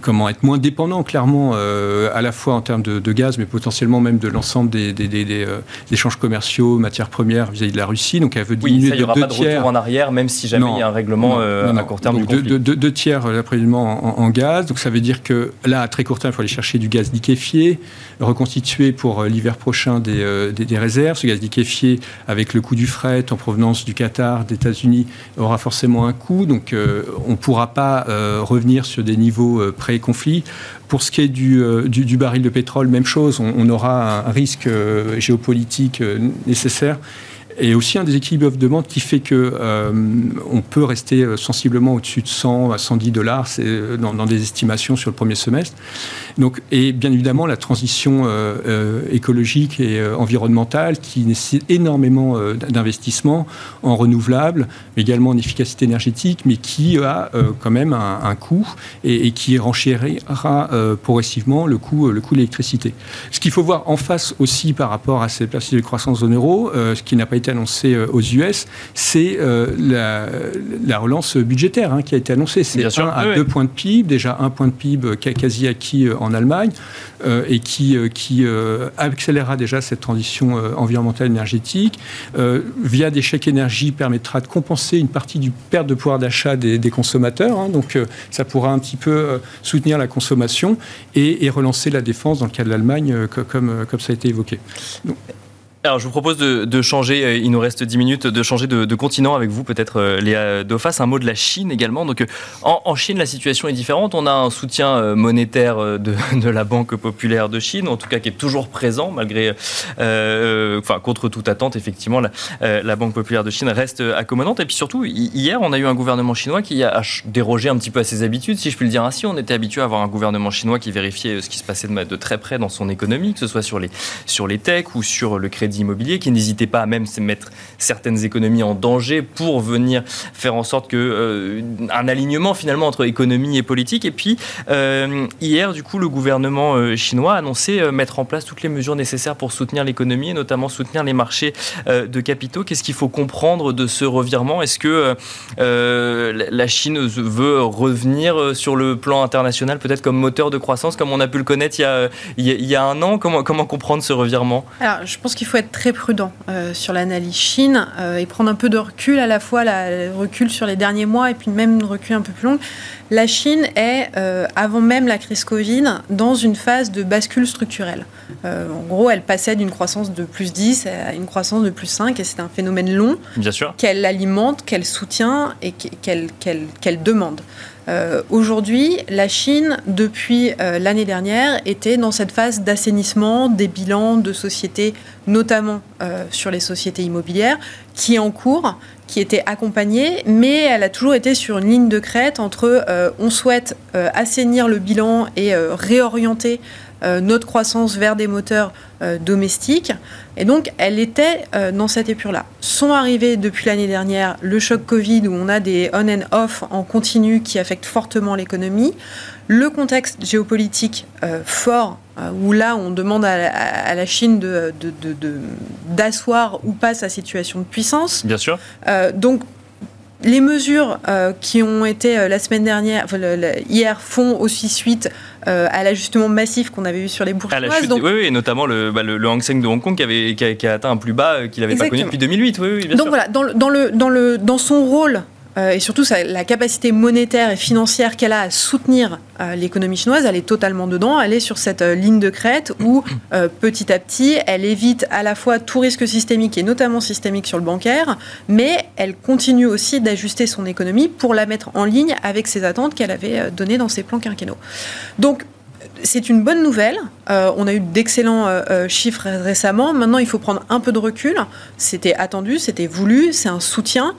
comment être moins dépendant clairement euh, à la fois en termes de, gaz, mais potentiellement même de l'ensemble des, euh, échanges commerciaux, matières premières vis-à-vis de la Russie. Donc elle veut diminuer oui, ça, il y aura pas de retour en arrière, même si jamais il y a un règlement euh, à court terme donc du Deux, tiers l'approvisionnement en, gaz. Donc ça veut dire que là, à très court terme, il faut aller chercher du gaz liquéfié, reconstituer pour l'hiver prochain des, des, réserves. Ce gaz liquéfié, avec le coût du fret en provenance du Qatar, des États-Unis, aura forcément un coût. Donc on ne pourra pas revenir sur des niveaux pré-conflit. Pour ce qui est du, euh, du, baril de pétrole, même chose, on, aura un risque euh, géopolitique euh, nécessaire et aussi un déséquilibre offre-demande qui fait que euh, on peut rester euh, sensiblement au-dessus de 100 à 110 dollars euh, dans, des estimations sur le premier semestre. Donc, et bien évidemment, la transition écologique et environnementale qui nécessite énormément d'investissements en renouvelables, mais également en efficacité énergétique, mais qui a quand même un, coût et, et, qui renchérira progressivement le coût, le coût de l'électricité. Ce qu'il faut voir en face aussi par rapport à ces perspectives de croissance zone euro, ce qui n'a pas été annoncé euh, aux US, c'est euh, la, relance budgétaire hein, qui a été annoncée. C'est 1 à 2 points de PIB, déjà un point de PIB quasi acquis euh, en Allemagne, et qui, qui accélérera déjà cette transition environnementale énergétique. via des chèques énergie, permettra de compenser une partie du perte de pouvoir d'achat des, consommateurs. Hein. donc ça pourra un petit peu soutenir la consommation et, relancer la défense dans le cas de l'Allemagne, comme, comme ça a été évoqué. Alors, je vous propose de, changer, euh, il nous reste 10 minutes, de changer de, continent avec vous, peut-être euh, Léa Dofas. Un mot de la Chine également. Donc, euh, en, Chine, la situation est différente. On a un soutien monétaire *laughs* de, la Banque populaire de Chine, en tout cas qui est toujours présent, malgré, enfin, contre toute attente, effectivement, la, Banque populaire de Chine reste accommodante. Et puis surtout, hier, on a eu un gouvernement chinois qui a dérogé un petit peu à ses habitudes, si je puis le dire ainsi. On était habitué à avoir un gouvernement chinois qui vérifiait ce qui se passait de, très près dans son économie, que ce soit sur les, sur les techs ou sur le crédit immobilier, qui n'hésitait pas à même mettre certaines économies en danger pour venir faire en sorte que euh, un alignement finalement entre économie et politique. Et puis euh, hier, du coup, le gouvernement euh, chinois a annoncé mettre en place toutes les mesures nécessaires pour soutenir l'économie et notamment soutenir les marchés de capitaux. Qu'est-ce qu'il faut comprendre de ce revirement? Est-ce que la Chine veut revenir sur le plan international, peut-être comme moteur de croissance, comme on a pu le connaître il y a, il y a un an? Comment, comment comprendre ce revirement? Alors, je pense qu'il faut être très prudent euh, sur l'analyse Chine euh, et prendre un peu de recul, à la fois la, recul sur les derniers mois et puis même une recul un peu plus longue. La Chine est, euh, avant même la crise Covid, dans une phase de bascule structurelle. en gros, elle passait d'une croissance de plus 10 à une croissance de plus 5 et c'est un phénomène long qu'elle alimente, qu'elle soutient et qu'elle demande. Euh, aujourd'hui, la Chine, depuis euh, l'année dernière, était dans cette phase d'assainissement des bilans de sociétés, notamment euh, sur les sociétés immobilières, qui est en cours, qui était accompagnée, mais elle a toujours été sur une ligne de crête entre on souhaite assainir le bilan et réorienter notre croissance vers des moteurs domestiques. Et donc, elle était euh, dans cette épure-là. Sont arrivés depuis l'année dernière le choc Covid où on a des on and off en continu qui affectent fortement l'économie, le contexte géopolitique fort où là on demande à, la Chine d'asseoir de, ou pas sa situation de puissance. Bien sûr. donc les mesures euh, qui ont été euh, la semaine dernière, hier, font aussi suite euh, à l'ajustement massif qu'on avait vu sur les bourses chinoises. Donc... Oui, oui, et notamment le, bah, le, Hang Seng de Hong Kong qui, avait, qui, a, atteint un plus bas qu'il n'avait pas connu depuis 2008. Oui, oui, bien donc voilà, dans, dans, le, dans, le, dans son rôle euh, et surtout la capacité monétaire et financière qu'elle a à soutenir euh, l'économie chinoise, elle est totalement dedans. Elle est sur cette euh, ligne de crête où *clears throat* petit à petit, elle évite à la fois tout risque systémique et notamment systémique sur le bancaire, mais elle continue aussi d'ajuster son économie pour la mettre en ligne avec ses attentes qu'elle avait données dans ses plans quinquennaux. Donc c'est une bonne nouvelle. Euh, on a eu d'excellents euh, euh, chiffres récemment. Maintenant, il faut prendre un peu de recul. C'était attendu, c'était voulu, c'est un soutien.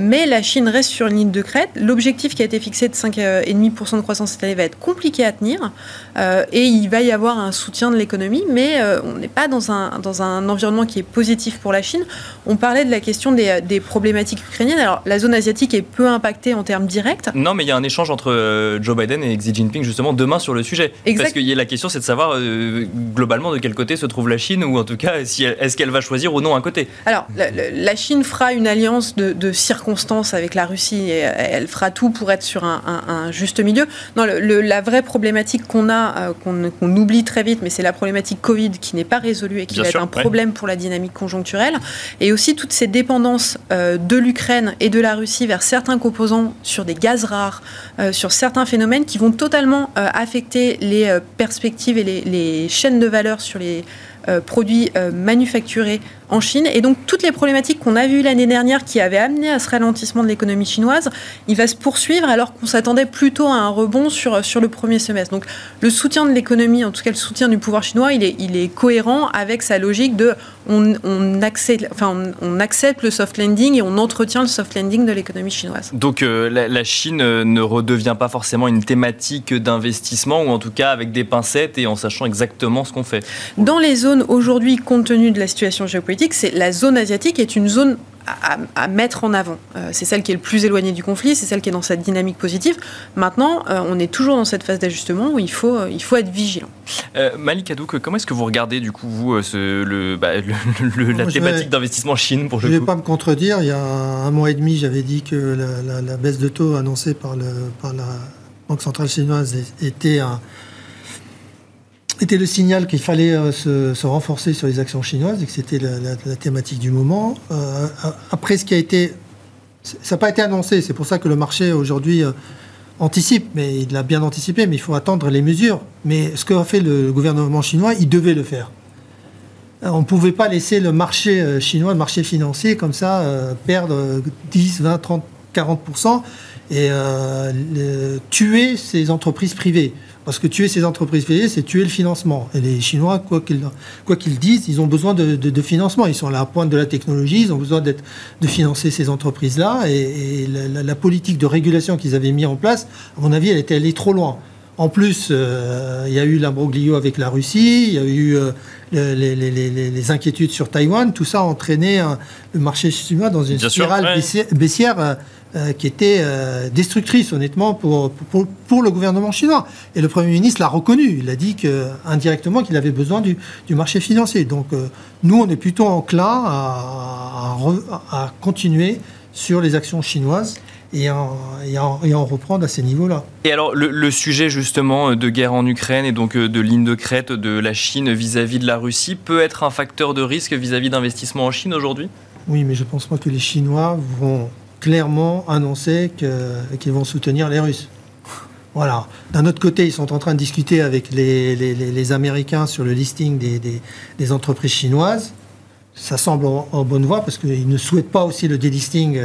mais la Chine reste sur une ligne de crête. L'objectif qui a été fixé de 5,5% de croissance cette année va être compliqué à tenir. et il va y avoir un soutien de l'économie, mais on n'est pas dans un, dans un environnement qui est positif pour la Chine. On parlait de la question des, des, problématiques ukrainiennes. Alors, la zone asiatique est peu impactée en termes directs. Non, mais il y a un échange entre Joe Biden et Xi Jinping justement demain sur le sujet. Parce que la question, c'est de savoir euh, globalement de quel côté se trouve la Chine, ou en tout cas, si est-ce qu'elle va choisir ou non un côté Alors, la, Chine fera une alliance de, circonstances avec la Russie, et elle fera tout pour être sur un, juste milieu. Non, la vraie problématique qu'on a, euh, qu'on oublie très vite, mais c'est la problématique Covid qui n'est pas résolue et qui va être un problème pour la dynamique conjoncturelle, et aussi toutes ces dépendances euh, de l'Ukraine et de la Russie vers certains composants sur des gaz rares, sur certains phénomènes qui vont totalement affecter les perspectives et les, chaînes de valeur sur les euh, produits euh, manufacturés en Chine. Et donc toutes les problématiques qu'on a vues l'année dernière qui avaient amené à ce ralentissement de l'économie chinoise, il va se poursuivre alors qu'on s'attendait plutôt à un rebond sur, sur le premier semestre. Donc le soutien de l'économie, en tout cas le soutien du pouvoir chinois, il est, il est cohérent avec sa logique de on, on, accepte, enfin, on, accepte le soft landing et on entretient le soft landing de l'économie chinoise. Donc euh, la, Chine euh, ne redevient pas forcément une thématique d'investissement ou en tout cas avec des pincettes et en sachant exactement ce qu'on fait. Dans les zones aujourd'hui, compte tenu de la situation géopolitique, c'est la zone asiatique est une zone à, mettre en avant. Euh, c'est celle qui est le plus éloignée du conflit, c'est celle qui est dans cette dynamique positive. Maintenant, euh, on est toujours dans cette phase d'ajustement où il faut, euh, il faut être vigilant. Malik Hadouk, comment est-ce que vous regardez du coup vous le, bah, la thématique d'investissement Chine pour Je ne vais pas me contredire. Il y a un mois et demi, j'avais dit que la, baisse de taux annoncée par, le, par la Banque centrale chinoise était un était le signal qu'il fallait euh, se, renforcer sur les actions chinoises et que c'était la, thématique du moment. Euh, après, ce qui a été. Ça n'a pas été annoncé, c'est pour ça que le marché aujourd'hui euh, anticipe, mais il l'a bien anticipé, mais il faut attendre les mesures. Mais ce qu'a fait le gouvernement chinois, il devait le faire. On ne pouvait pas laisser le marché chinois, le marché financier, comme ça, perdre 10, 20, 30, 40% et tuer ces entreprises privées. Parce que tuer ces entreprises privées, c'est tuer le financement. Et les Chinois, quoi qu'ils disent, ils ont besoin de, financement. Ils sont à la pointe de la technologie, ils ont besoin de financer ces entreprises-là. Et, la, politique de régulation qu'ils avaient mis en place, à mon avis, elle était allée trop loin. En plus, euh, il y a eu l'imbroglio avec la Russie, il y a eu euh, les, inquiétudes sur Taïwan. Tout ça a entraîné le marché chinois dans une spirale baissière euh, euh, qui était euh, destructrice, honnêtement, pour, pour, le gouvernement chinois. Et le Premier ministre l'a reconnu. Il a dit que, indirectement qu'il avait besoin du, du, marché financier. Donc, euh, nous, on est plutôt enclin à, à, continuer sur les actions chinoises. Et en, et, en, reprendre à ces niveaux-là. Et alors, le, sujet justement de guerre en Ukraine et donc de ligne de crête de la Chine vis-à-vis de la Russie peut être un facteur de risque vis-à-vis d'investissement en Chine aujourd'hui? Oui, mais je pense pas que les Chinois vont clairement annoncé qu'ils vont soutenir les Russes. Voilà. D'un autre côté, ils sont en train de discuter avec les, Américains sur le listing des, entreprises chinoises. Ça semble en, bonne voie parce qu'ils ne souhaitent pas aussi le délisting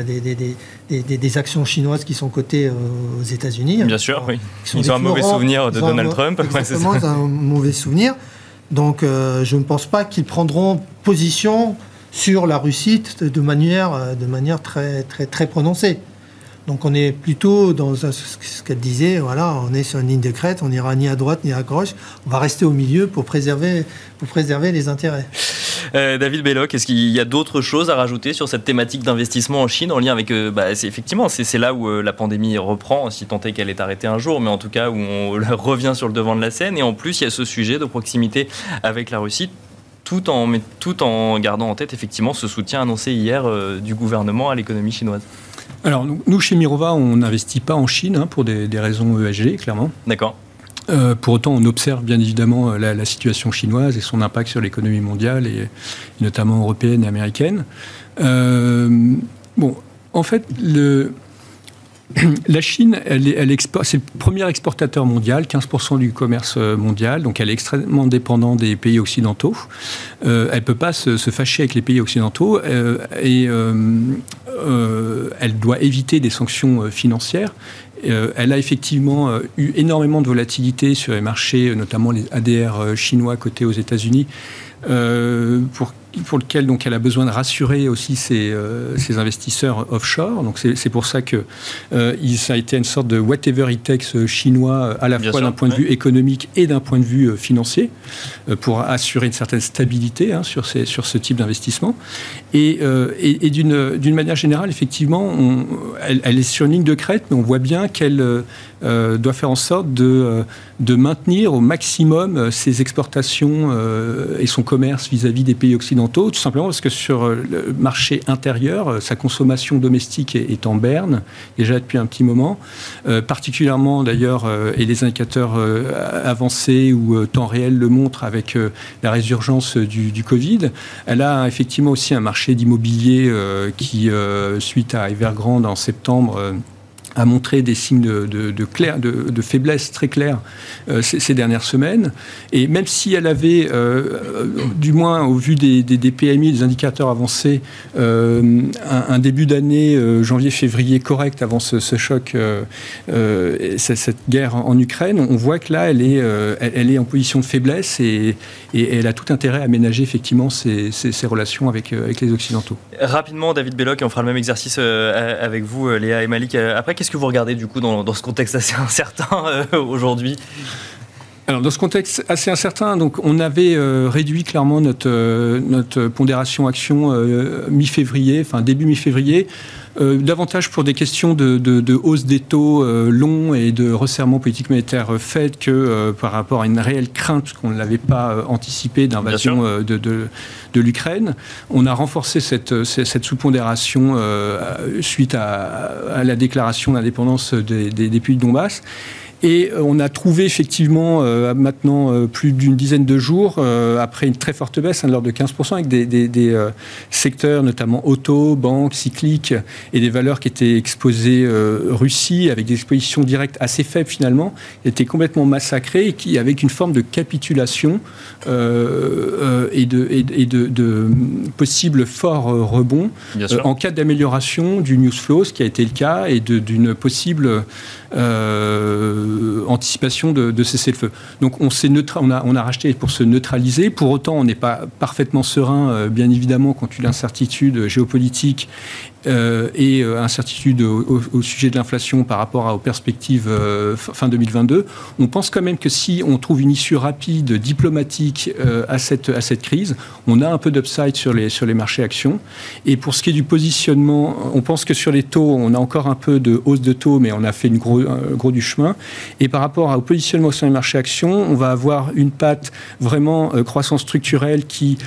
des, actions chinoises qui sont cotées aux États-Unis. Bien sûr, oui. Ils ont un mauvais souvenir de Donald Trump. Exactement, ils ont un mauvais souvenir. Donc, euh, je ne pense pas qu'ils prendront position sur la Russie de manière, euh, de manière très, très, très prononcée. Donc on est plutôt dans ce qu'elle disait, voilà, on est sur une ligne de crête, on n'ira ni à droite ni à gauche, on va rester au milieu pour préserver, pour préserver les intérêts. David Belloc, est-ce qu'il y a d'autres choses à rajouter sur cette thématique d'investissement en Chine en lien avec, bah, effectivement, c'est là où la pandémie reprend, si tant est qu'elle est arrêtée un jour, mais en tout cas où on *laughs* revient sur le devant de la scène. Et en plus, il y a ce sujet de proximité avec la Russie tout en, tout en gardant en tête effectivement ce soutien annoncé hier du gouvernement à l'économie chinoise. Alors, nous, chez Mirova, on n'investit pas en Chine hein, pour des, raisons ESG, clairement. D'accord. Euh, pour autant, on observe bien évidemment la, situation chinoise et son impact sur l'économie mondiale, et, notamment européenne et américaine. Euh, bon, en fait, le, *clears throat* la Chine, elle, c'est le premier exportateur mondial, 15% du commerce euh, mondial, donc elle est extrêmement dépendante des pays occidentaux. Euh, elle ne peut pas se, fâcher avec les pays occidentaux euh, et elle doit éviter des sanctions financières. elle a effectivement eu énormément de volatilité sur les marchés, notamment les ADR chinois cotés aux États-Unis, pour pour lequel donc elle a besoin de rassurer aussi ses, euh, investisseurs offshore. Donc c'est pour ça que euh, ça a été une sorte de whatever it takes euh, chinois à la fois d'un point de vue économique et d'un point de vue financier pour assurer une certaine stabilité hein, sur, ces, sur ce type d'investissement. Et, et, d'une manière générale, effectivement, elle, elle, est sur une ligne de crête, mais on voit bien qu'elle euh, doit faire en sorte de, euh, de maintenir au maximum euh, ses exportations et son commerce vis-à-vis des pays occidentaux, tout simplement parce que sur le marché intérieur, sa consommation domestique est, en berne, déjà depuis un petit moment, particulièrement d'ailleurs, et les indicateurs avancés ou temps réel le montrent avec la résurgence du, du, Covid. Elle a effectivement aussi un marché d'immobilier qui, suite à Evergrande en septembre, a montré des signes de, de, de, faiblesse très clairs euh, ces, dernières semaines. Et même si elle avait, euh, euh, du moins au vu des, des, PMI, des indicateurs avancés, un, début d'année janvier-février correct avant ce, choc, cette guerre en, Ukraine, on voit que là, elle est, elle, est en position de faiblesse et, elle a tout intérêt à ménager effectivement ses, ses, relations avec, avec les Occidentaux. Rapidement, David Belloc, et on fera le même exercice avec vous, Léa et Malik. Après, qu'est-ce que vous regardez du coup dans, ce contexte assez incertain euh, aujourd'hui? Alors, dans ce contexte assez incertain, donc, on avait euh, réduit clairement notre, euh, notre pondération action mi-février, enfin début mi-février, davantage pour des questions de, hausse des taux longs et de resserrement politique monétaire fait que par rapport à une réelle crainte qu'on ne l'avait pas anticipé d'invasion de, de l'Ukraine. On a renforcé cette, cette sous-pondération euh, suite à, la déclaration d'indépendance des, des, pays de Donbass. Et euh, on a trouvé effectivement euh, maintenant euh, plus d'une dizaine de jours, après une très forte baisse, hein, de l'ordre de 15%, avec des, secteurs, notamment auto, banque, cyclique, et des valeurs qui étaient exposées Russie, avec des expositions directes assez faibles finalement, étaient complètement massacrées, et qui, avec une forme de capitulation et de, et de, de possibles forts rebonds en cas d'amélioration du news flow, ce qui a été le cas, et d'une possible euh, anticipation de, de cessez-le-feu. Donc on, on, a, on a racheté pour se neutraliser. Pour autant, on n'est pas parfaitement serein, euh, bien évidemment, quand tu l'incertitude géopolitique euh, et euh, incertitude au, sujet de l'inflation par rapport aux perspectives euh, fin 2022, on pense quand même que si on trouve une issue rapide, diplomatique à, cette, à cette crise, on a un peu d'upside sur les, sur les marchés actions. Et pour ce qui est du positionnement, on pense que sur les taux, on a encore un peu de hausse de taux, mais on a fait une gros, gros du chemin. Et par rapport au positionnement sur les marchés actions, on va avoir une patte vraiment croissance structurelle qui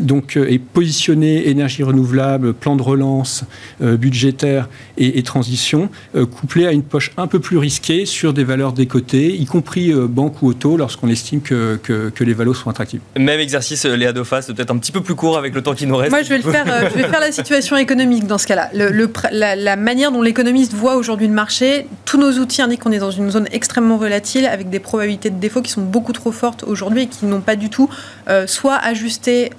donc, est positionnée énergie renouvelable, plan de relance euh, budgétaire et, transition, euh, couplée à une poche un peu plus risquée sur des valeurs décotées, y compris euh, banque ou auto, lorsqu'on estime que, que, les valeurs sont attractives. Même exercice, Léa Dofas, peut-être un petit peu plus court avec le temps qui nous reste. Moi, je vais, le faire, je vais faire la situation économique dans ce cas-là. Le, la, la, manière dont l'économiste voit aujourd'hui le marché, tous nos outils indiquent qu'on est dans une zone extrêmement volatile, avec des probabilités de défaut qui sont beaucoup trop fortes aujourd'hui et qui n'ont pas du tout soit ajusté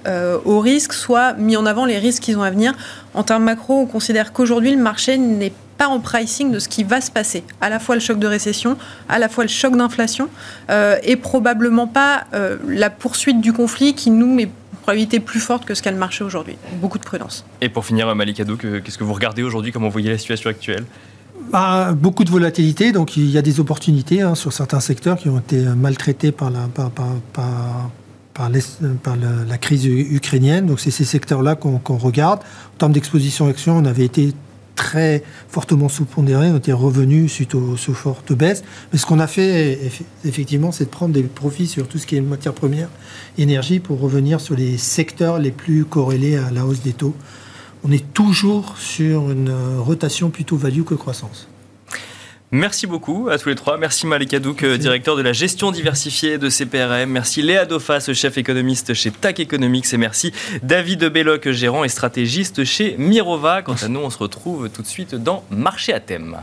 aux risques, soit mis en avant les risques qui ont à venir. En termes macro, on considère qu'aujourd'hui, le marché n'est pas en pricing de ce qui va se passer. À la fois le choc de récession, à la fois le choc d'inflation, euh, et probablement pas euh, la poursuite du conflit qui nous met probabilité plus forte que ce qu'a le marché aujourd'hui. Beaucoup de prudence. Et pour finir, Malik qu'est-ce que vous regardez aujourd'hui? Comment vous voyez la situation actuelle? Bah, beaucoup de volatilité, donc il y a des opportunités hein, sur certains secteurs qui ont été maltraités par la, par, par, la crise ukrainienne. Donc c'est ces secteurs-là qu'on regarde. En termes d'exposition action, on avait été très fortement sous-pondéré, on était revenu suite aux, fortes baisses. Mais ce qu'on a fait, effectivement, c'est de prendre des profits sur tout ce qui est matière première, énergie, pour revenir sur les secteurs les plus corrélés à la hausse des taux. On est toujours sur une rotation plutôt value que croissance. Merci beaucoup à tous les trois. Merci Malik Adouk, directeur de la gestion diversifiée de CPRM. Merci Léa Dofas, chef économiste chez TAC Economics. Et merci David Belloc, gérant et stratégiste chez Mirova. Quant à nous, on se retrouve tout de suite dans Marché à thème.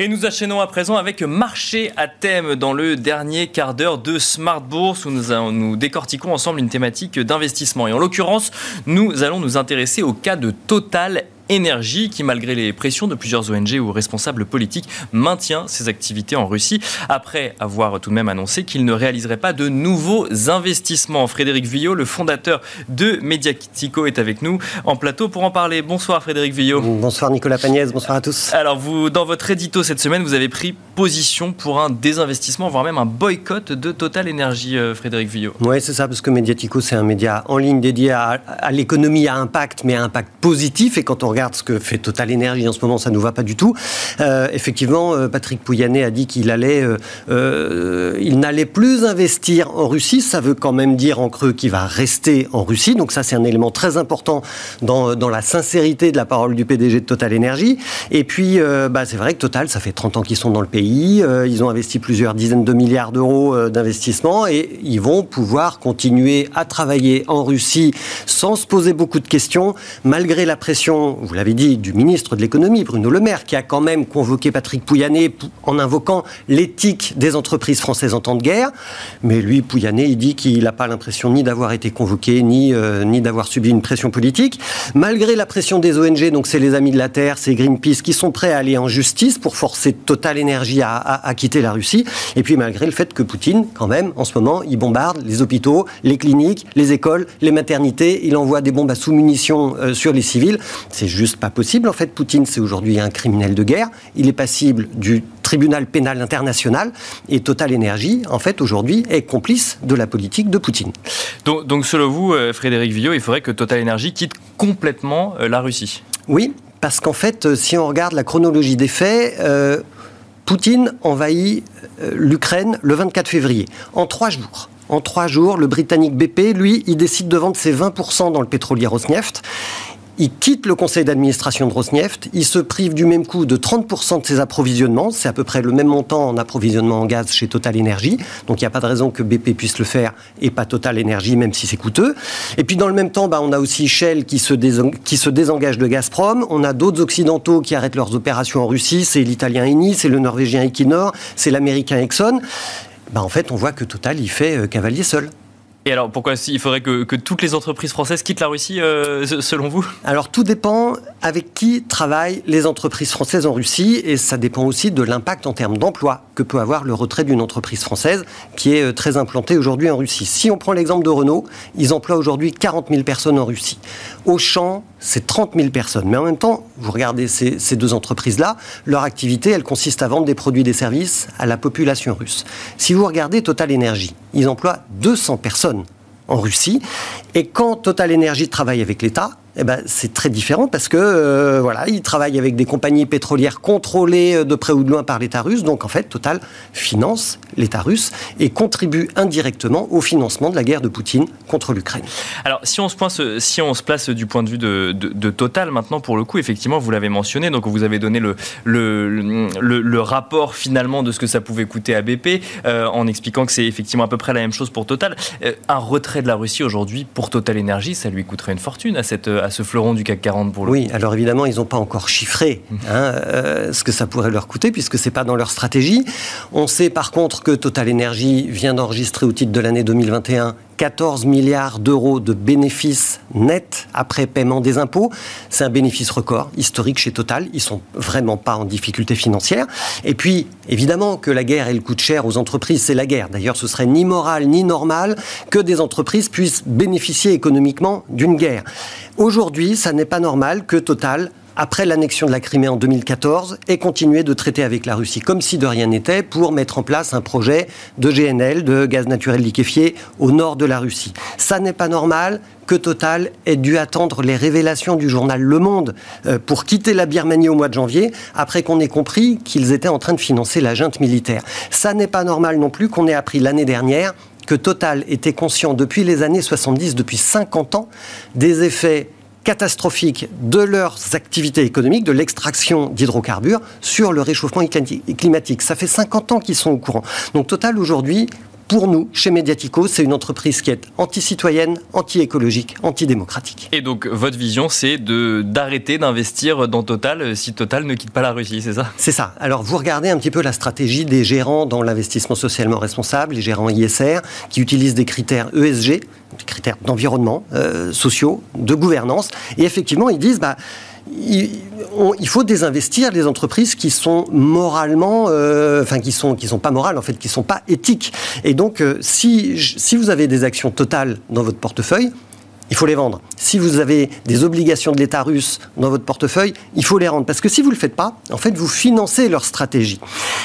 Et nous enchaînons à présent avec marché à thème dans le dernier quart d'heure de Smart Bourse où nous, nous décortiquons ensemble une thématique d'investissement. Et en l'occurrence, nous allons nous intéresser au cas de Total Énergie, qui, malgré les pressions de plusieurs ONG ou responsables politiques, maintient ses activités en Russie, après avoir tout de même annoncé qu'il ne réaliserait pas de nouveaux investissements. Frédéric Villot, le fondateur de Mediatico, est avec nous en plateau pour en parler. Bonsoir Frédéric Villot. Bonsoir Nicolas Pagnès, bonsoir à tous. Alors, vous, dans votre édito cette semaine, vous avez pris position pour un désinvestissement, voire même un boycott de Total Énergie, euh, Frédéric Villot. Oui, c'est ça, parce que Mediatico, c'est un média en ligne dédié à, à l'économie à impact, mais à impact positif. Et quand on regarde ce que fait Total Énergie en ce moment, ça ne nous va pas du tout. Euh, effectivement, euh, Patrick Pouyanné a dit qu'il allait, euh, il n'allait plus investir en Russie. Ça veut quand même dire en creux qu'il va rester en Russie. Donc ça, c'est un élément très important dans, la sincérité de la parole du PDG de Total Énergie. Et puis, bah, c'est vrai que Total, ça fait 30 ans qu'ils sont dans le pays. ils ont investi plusieurs dizaines de milliards d'euros d'investissement et ils vont pouvoir continuer à travailler en Russie sans se poser beaucoup de questions, malgré la pression, vous l'avez dit, du ministre de l'économie, Bruno Le Maire, qui a quand même convoqué Patrick Pouyanné en invoquant l'éthique des entreprises françaises en temps de guerre. Mais lui, Pouyanné, il dit qu'il n'a pas l'impression ni d'avoir été convoqué, ni, euh, ni d'avoir subi une pression politique. Malgré la pression des ONG, donc c'est les Amis de la Terre, c'est Greenpeace, qui sont prêts à aller en justice pour forcer Total Énergie à, quitter la Russie. Et puis malgré le fait que Poutine, quand même, en ce moment, il bombarde les hôpitaux, les cliniques, les écoles, les maternités, il envoie des bombes à sous-munitions euh, sur les civils. Juste pas possible. En fait, Poutine, c'est aujourd'hui un criminel de guerre. Il est passible du tribunal pénal international et Total Energy, en fait, aujourd'hui, est complice de la politique de Poutine. Donc, donc selon vous, euh, Frédéric Villot, il faudrait que Total Energy quitte complètement euh, la Russie Oui, parce qu'en fait, si on regarde la chronologie des faits, Poutine envahit l'Ukraine le 24 février, en trois jours. En trois jours, le Britannique BP, lui, il décide de vendre ses 20% dans le pétrolier Rosneft. Il quitte le conseil d'administration de Rosneft, il se prive du même coup de 30% de ses approvisionnements, c'est à peu près le même montant en approvisionnement en gaz chez Total Energy, donc il n'y a pas de raison que BP puisse le faire et pas Total Energy, même si c'est coûteux. Et puis dans le même temps, bah, on a aussi Shell qui se, qui se désengage de Gazprom, on a d'autres occidentaux qui arrêtent leurs opérations en Russie, c'est l'italien Eni, c'est le norvégien Equinor, c'est l'américain Exxon. Bah, en fait, on voit que Total, il fait euh, cavalier seul. Et alors, pourquoi il faudrait que, toutes les entreprises françaises quittent la Russie, euh, selon vous? Alors, tout dépend avec qui travaillent les entreprises françaises en Russie, et ça dépend aussi de l'impact en termes d'emploi que peut avoir le retrait d'une entreprise française qui est euh, très implantée aujourd'hui en Russie. Si on prend l'exemple de Renault, ils emploient aujourd'hui 40 000 personnes en Russie. Auchan, c'est 30 000 personnes. Mais en même temps, vous regardez ces, ces deux entreprises-là, leur activité, elle consiste à vendre des produits et des services à la population russe. Si vous regardez Total Energy, ils emploient 200 personnes en Russie. Et quand Total Energy travaille avec l'État, eh ben, c'est très différent parce que euh, voilà, avec des compagnies pétrolières contrôlées euh, de près ou de loin par l'État russe. Donc en fait, Total finance l'État russe et contribue indirectement au financement de la guerre de Poutine contre l'Ukraine. Alors si on, se place, du point de vue de, Total, maintenant pour le coup, effectivement, vous l'avez mentionné, donc vous avez donné le, le, le, rapport finalement de ce que ça pouvait coûter à BP euh, en expliquant que c'est effectivement à peu près la même chose pour Total. un retrait de la Russie aujourd'hui pour Total Énergie, ça lui coûterait une fortune à cette ce fleuron du CAC 40 pour le Oui, alors évidemment, ils n'ont pas encore chiffré hein, euh, ce que ça pourrait leur coûter, puisque ce n'est pas dans leur stratégie. On sait par contre que Total Energy vient d'enregistrer au titre de l'année 2021 14 milliards d'euros de bénéfices nets après paiement des impôts. C'est un bénéfice record historique chez Total. Ils sont vraiment pas en difficulté financière. Et puis, évidemment que la guerre, elle coûte cher aux entreprises. C'est la guerre. D'ailleurs, ce serait ni moral ni normal que des entreprises puissent bénéficier économiquement d'une guerre. Aujourd'hui, ça n'est pas normal que Total après l'annexion de la Crimée en 2014, et continuer de traiter avec la Russie comme si de rien n'était pour mettre en place un projet de GNL, de gaz naturel liquéfié, au nord de la Russie. Ça n'est pas normal que Total ait dû attendre les révélations du journal Le Monde euh, pour quitter la Birmanie au mois de janvier, après qu'on ait compris qu'ils étaient en train de financer la junte militaire. Ça n'est pas normal non plus qu'on ait appris l'année dernière que Total était conscient depuis les années 70, depuis 50 ans, des effets catastrophique de leurs activités économiques, de l'extraction d'hydrocarbures sur le réchauffement climatique. Ça fait 50 ans qu'ils sont au courant. Donc Total aujourd'hui pour nous, chez Mediatico, c'est une entreprise qui est anti-citoyenne, anti-écologique, anti-démocratique. Et donc, votre vision, c'est d'arrêter d'investir dans Total euh, si Total ne quitte pas la Russie, c'est ça? C'est ça. Alors, vous regardez un petit peu la stratégie des gérants dans l'investissement socialement responsable, les gérants ISR, qui utilisent des critères ESG, des critères d'environnement, euh, sociaux, de gouvernance. Et effectivement, ils disent, bah, il, faut désinvestir les entreprises qui sont moralement, euh, enfin qui sont qui sont pas morales en fait, qui sont pas éthiques. Et donc, euh, si si vous avez des actions totales dans votre portefeuille, il faut les vendre. Si vous avez des obligations de l'État russe dans votre portefeuille, il faut les rendre. Parce que si vous ne le faites pas, en fait, vous financez leur stratégie.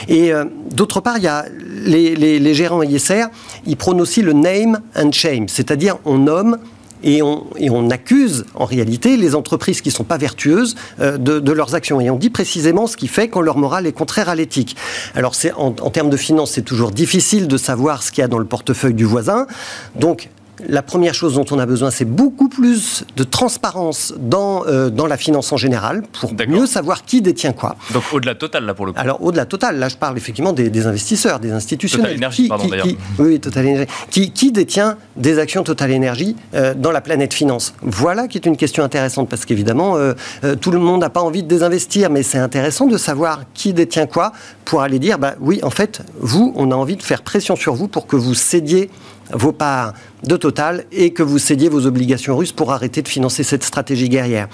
Et euh, d'autre part, il y a les, les gérants ISR, ils prônent aussi le name and shame, c'est-à-dire on nomme et on, accuse en réalité les entreprises qui ne sont pas vertueuses euh, de, leurs actions. Et on dit précisément ce qui fait quand leur morale est contraire à l'éthique. Alors en, en termes de finances, c'est toujours difficile de savoir ce qu'il y a dans le portefeuille du voisin. Donc la première chose dont on a besoin, c'est beaucoup plus de transparence dans, euh, dans la finance en général pour mieux savoir qui détient quoi. Donc au-delà total, là, pour le coup. Alors au-delà total, là, je parle effectivement des, investisseurs, des institutionnels. Total Énergie, pardon, d'ailleurs. Oui, Total Énergie. Qui, qui, détient des actions Total Énergie euh, dans la planète finance? Voilà qui est une question intéressante parce qu'évidemment, euh, tout le monde n'a pas envie de désinvestir, mais c'est intéressant de savoir qui détient quoi pour aller dire, bah oui, en fait, vous, on a envie de faire pression sur vous pour que vous cédiez vos parts de Total et que vous cédiez vos obligations russes pour arrêter de financer cette stratégie guerrière.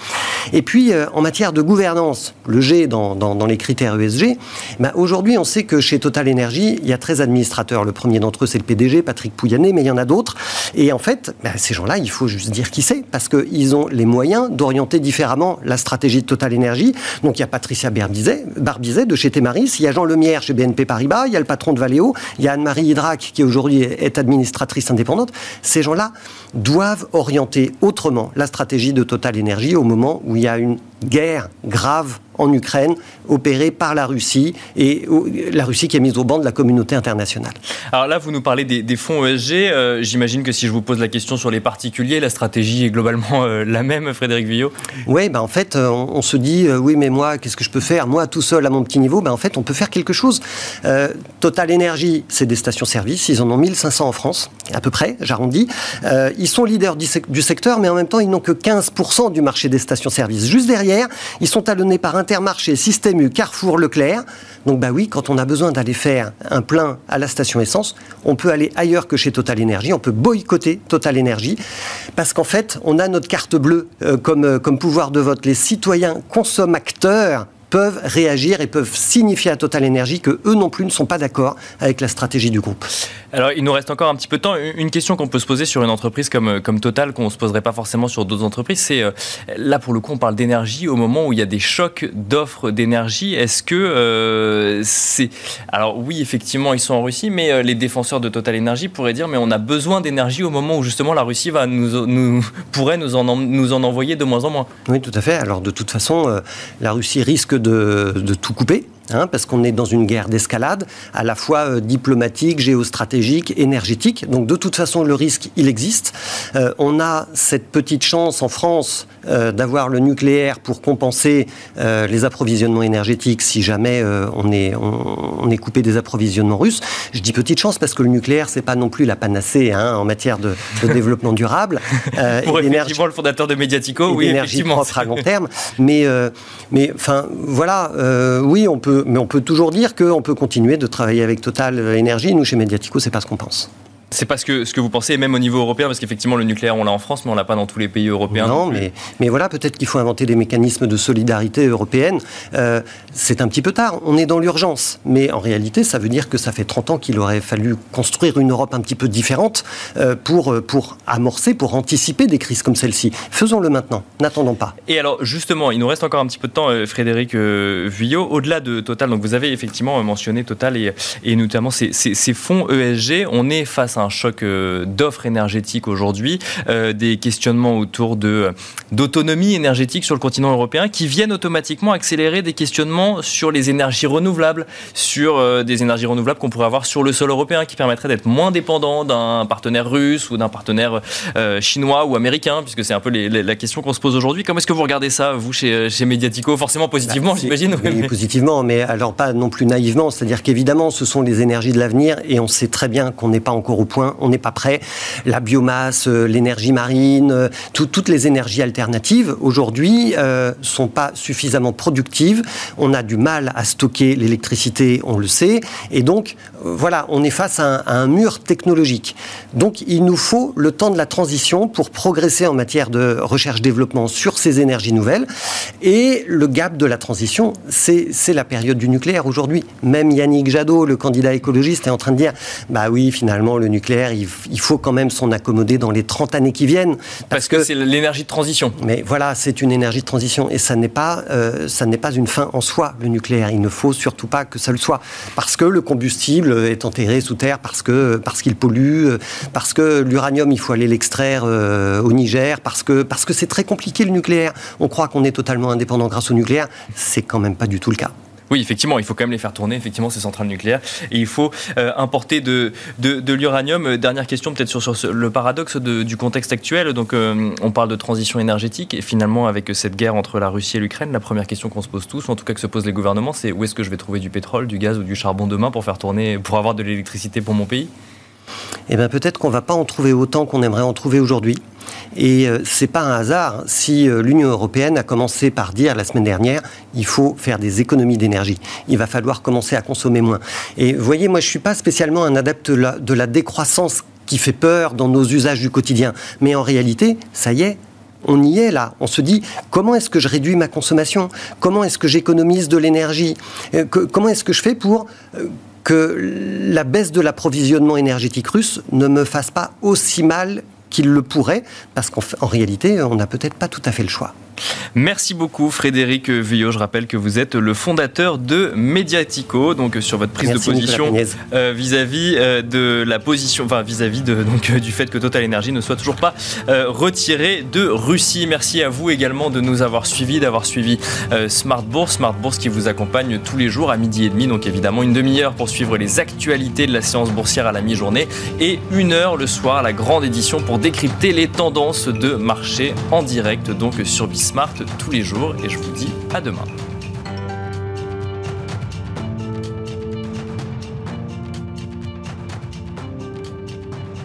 Et puis, euh, en matière de gouvernance, le G dans, dans, les critères ESG, ben, aujourd'hui, on sait que chez Total Energy, il y a 13 administrateurs. Le premier d'entre eux, c'est le PDG, Patrick Pouyanné, mais il y en a d'autres. Et en fait, ben, ces gens-là, il faut juste dire qui c'est, parce qu'ils ont les moyens d'orienter différemment la stratégie de Total Energy. Donc, il y a Patricia Barbizet, Barbizet de chez Temaris, il y a Jean Lemierre chez BNP Paribas, il y a le patron de Valeo, il y a Anne-Marie Hydrac, qui aujourd'hui est administratrice indépendante ces gens-là doivent orienter autrement la stratégie de Total Energy au moment où il y a une guerre grave en Ukraine, opérée par la Russie, et la Russie qui est mise au banc de la communauté internationale. Alors là, vous nous parlez des, fonds ESG. Euh, j'imagine que si je vous pose la question sur les particuliers, la stratégie est globalement euh, la même, Frédéric Villot? Oui, bah en fait, euh, on, se dit, oui, mais moi, qu'est-ce que je peux faire? Moi, tout seul, à mon petit niveau, bah en fait, on peut faire quelque chose. Total Energy, c'est des stations-service. Ils en ont 1500 en France, à peu près, j'arrondis. ils sont leaders du, du secteur, mais en même temps, ils n'ont que 15% du marché des stations-service. Juste derrière, ils sont talonnés par Intermarché, Système U, Carrefour, Leclerc. Donc bah oui, quand on a besoin d'aller faire un plein à la station essence, on peut aller ailleurs que chez Total Energy, on peut boycotter Total Energy, parce qu'en fait, on a notre carte bleue euh, comme, euh, comme pouvoir de vote. Les citoyens consommateurs peuvent réagir et peuvent signifier à Total Energy que eux non plus ne sont pas d'accord avec la stratégie du groupe. Alors, il nous reste encore un petit peu de temps. Une question qu'on peut se poser sur une entreprise comme, comme Total, qu'on ne se poserait pas forcément sur d'autres entreprises, c'est euh, là pour le coup, on parle d'énergie au moment où il y a des chocs d'offres d'énergie. Est-ce que euh, c'est. Alors, oui, effectivement, ils sont en Russie, mais euh, les défenseurs de Total Energy pourraient dire mais on a besoin d'énergie au moment où justement la Russie va nous, pourrait nous en, nous en envoyer de moins en moins. Oui, tout à fait. Alors, de toute façon, la Russie risque de, tout couper. Hein, parce qu'on est dans une guerre d'escalade, à la fois euh, diplomatique, géostratégique, énergétique. Donc de toute façon, le risque, il existe. Euh, on a cette petite chance en France euh, d'avoir le nucléaire pour compenser les approvisionnements énergétiques si jamais on, est, on, est coupé des approvisionnements russes. Je dis petite chance parce que le nucléaire, c'est pas non plus la panacée hein, en matière de, développement durable. *laughs* pour effectivement le fondateur de Mediatico, oui, effectivement. propre à long terme. Mais, mais enfin, voilà, oui, on peut mais on peut toujours dire qu'on peut continuer de travailler avec Total Énergie. Nous, chez Mediatico, c'est pas ce qu'on pense. C'est parce que ce que vous pensez, même au niveau européen, parce qu'effectivement le nucléaire on l'a en France, mais on l'a pas dans tous les pays européens. Non, mais, mais voilà, peut-être qu'il faut inventer des mécanismes de solidarité européenne. Euh, c'est un petit peu tard, on est dans l'urgence, mais en réalité ça veut dire que ça fait 30 ans qu'il aurait fallu construire une Europe un petit peu différente euh, pour, euh, pour amorcer, pour anticiper des crises comme celle-ci. Faisons-le maintenant, n'attendons pas. Et alors justement, il nous reste encore un petit peu de temps, Frédéric Vuillot, au-delà de Total, donc vous avez effectivement mentionné Total et, et notamment ces, ces, ces fonds ESG, on est face un choc euh, d'offres énergétiques aujourd'hui, euh, des questionnements autour de d'autonomie énergétique sur le continent européen qui viennent automatiquement accélérer des questionnements sur les énergies renouvelables, sur euh, des énergies renouvelables qu'on pourrait avoir sur le sol européen qui permettraient d'être moins dépendants d'un partenaire russe ou d'un partenaire chinois ou américain, puisque c'est un peu la question qu'on se pose aujourd'hui. Comment est-ce que vous regardez ça, vous, chez, chez Mediatico? Forcément positivement, bah, j'imagine. Oui, positivement, mais alors pas non plus naïvement. C'est-à-dire qu'évidemment, ce sont les énergies de l'avenir et on sait très bien qu'on n'est pas encore au point, on n'est pas prêt. La biomasse, euh, l'énergie marine, euh, toutes les énergies alternatives aujourd'hui euh, sont pas suffisamment productives. On a du mal à stocker l'électricité, on le sait, et donc voilà, on est face à un, mur technologique. Donc il nous faut le temps de la transition pour progresser en matière de recherche-développement sur ces énergies nouvelles. Et le gap de la transition, c'est la période du nucléaire aujourd'hui. Même Yannick Jadot, le candidat écologiste, est en train de dire, bah oui, finalement, le nucléaire, il, faut quand même s'en accommoder dans les 30 années qui viennent. Parce, que, c'est l'énergie de transition. Mais voilà, c'est une énergie de transition et ça n'est pas, euh, ça n'est pas une fin en soi, le nucléaire. Il ne faut surtout pas que ça le soit. Parce que le combustible est enterré sous terre, parce que parce qu'il pollue, parce que l'uranium, il faut aller l'extraire euh, au Niger, parce que parce que c'est très compliqué le nucléaire. On croit qu'on est totalement indépendant grâce au nucléaire. C'est quand même pas du tout le cas. Oui, effectivement, il faut quand même les faire tourner, effectivement, ces centrales nucléaires. Et il faut euh, importer de, de, l'uranium. Euh, dernière question, peut-être sur, sur, le paradoxe du contexte actuel. Donc, euh, on parle de transition énergétique. Et finalement, avec cette guerre entre la Russie et l'Ukraine, la première question qu'on se pose tous, ou en tout cas que se posent les gouvernements, c'est où est-ce que je vais trouver du pétrole, du gaz ou du charbon demain pour faire tourner, pour avoir de l'électricité pour mon pays? Eh bien, peut-être qu'on ne va pas en trouver autant qu'on aimerait en trouver aujourd'hui. Et euh, c'est pas un hasard si euh, l'Union européenne a commencé par dire la semaine dernière il faut faire des économies d'énergie. Il va falloir commencer à consommer moins. Et vous voyez, moi je suis pas spécialement un adepte de la, décroissance qui fait peur dans nos usages du quotidien. Mais en réalité, ça y est, on y est là. On se dit comment est-ce que je réduis ma consommation? Comment est-ce que j'économise de l'énergie? Euh, Comment est-ce que je fais pour que la baisse de l'approvisionnement énergétique russe ne me fasse pas aussi mal qu'il le pourrait, parce qu'en réalité, on n'a peut-être pas tout à fait le choix. Merci beaucoup Frédéric Villot. Je rappelle que vous êtes le fondateur de Mediatico, donc sur votre prise de position euh, vis-à-vis euh, de la position, enfin vis-à-vis de *laughs* donc du fait que Total Energy ne soit toujours pas euh, retiré de Russie. Merci à vous également de nous avoir suivis, d'avoir suivi Smart Bourse, Smart Bourse qui vous accompagne tous les jours à midi et demi, donc évidemment une demi-heure pour suivre les actualités de la séance boursière à la mi-journée et une heure le soir la grande édition pour décrypter les tendances de marché en direct donc sur Bismart tous les jours et je vous dis à demain.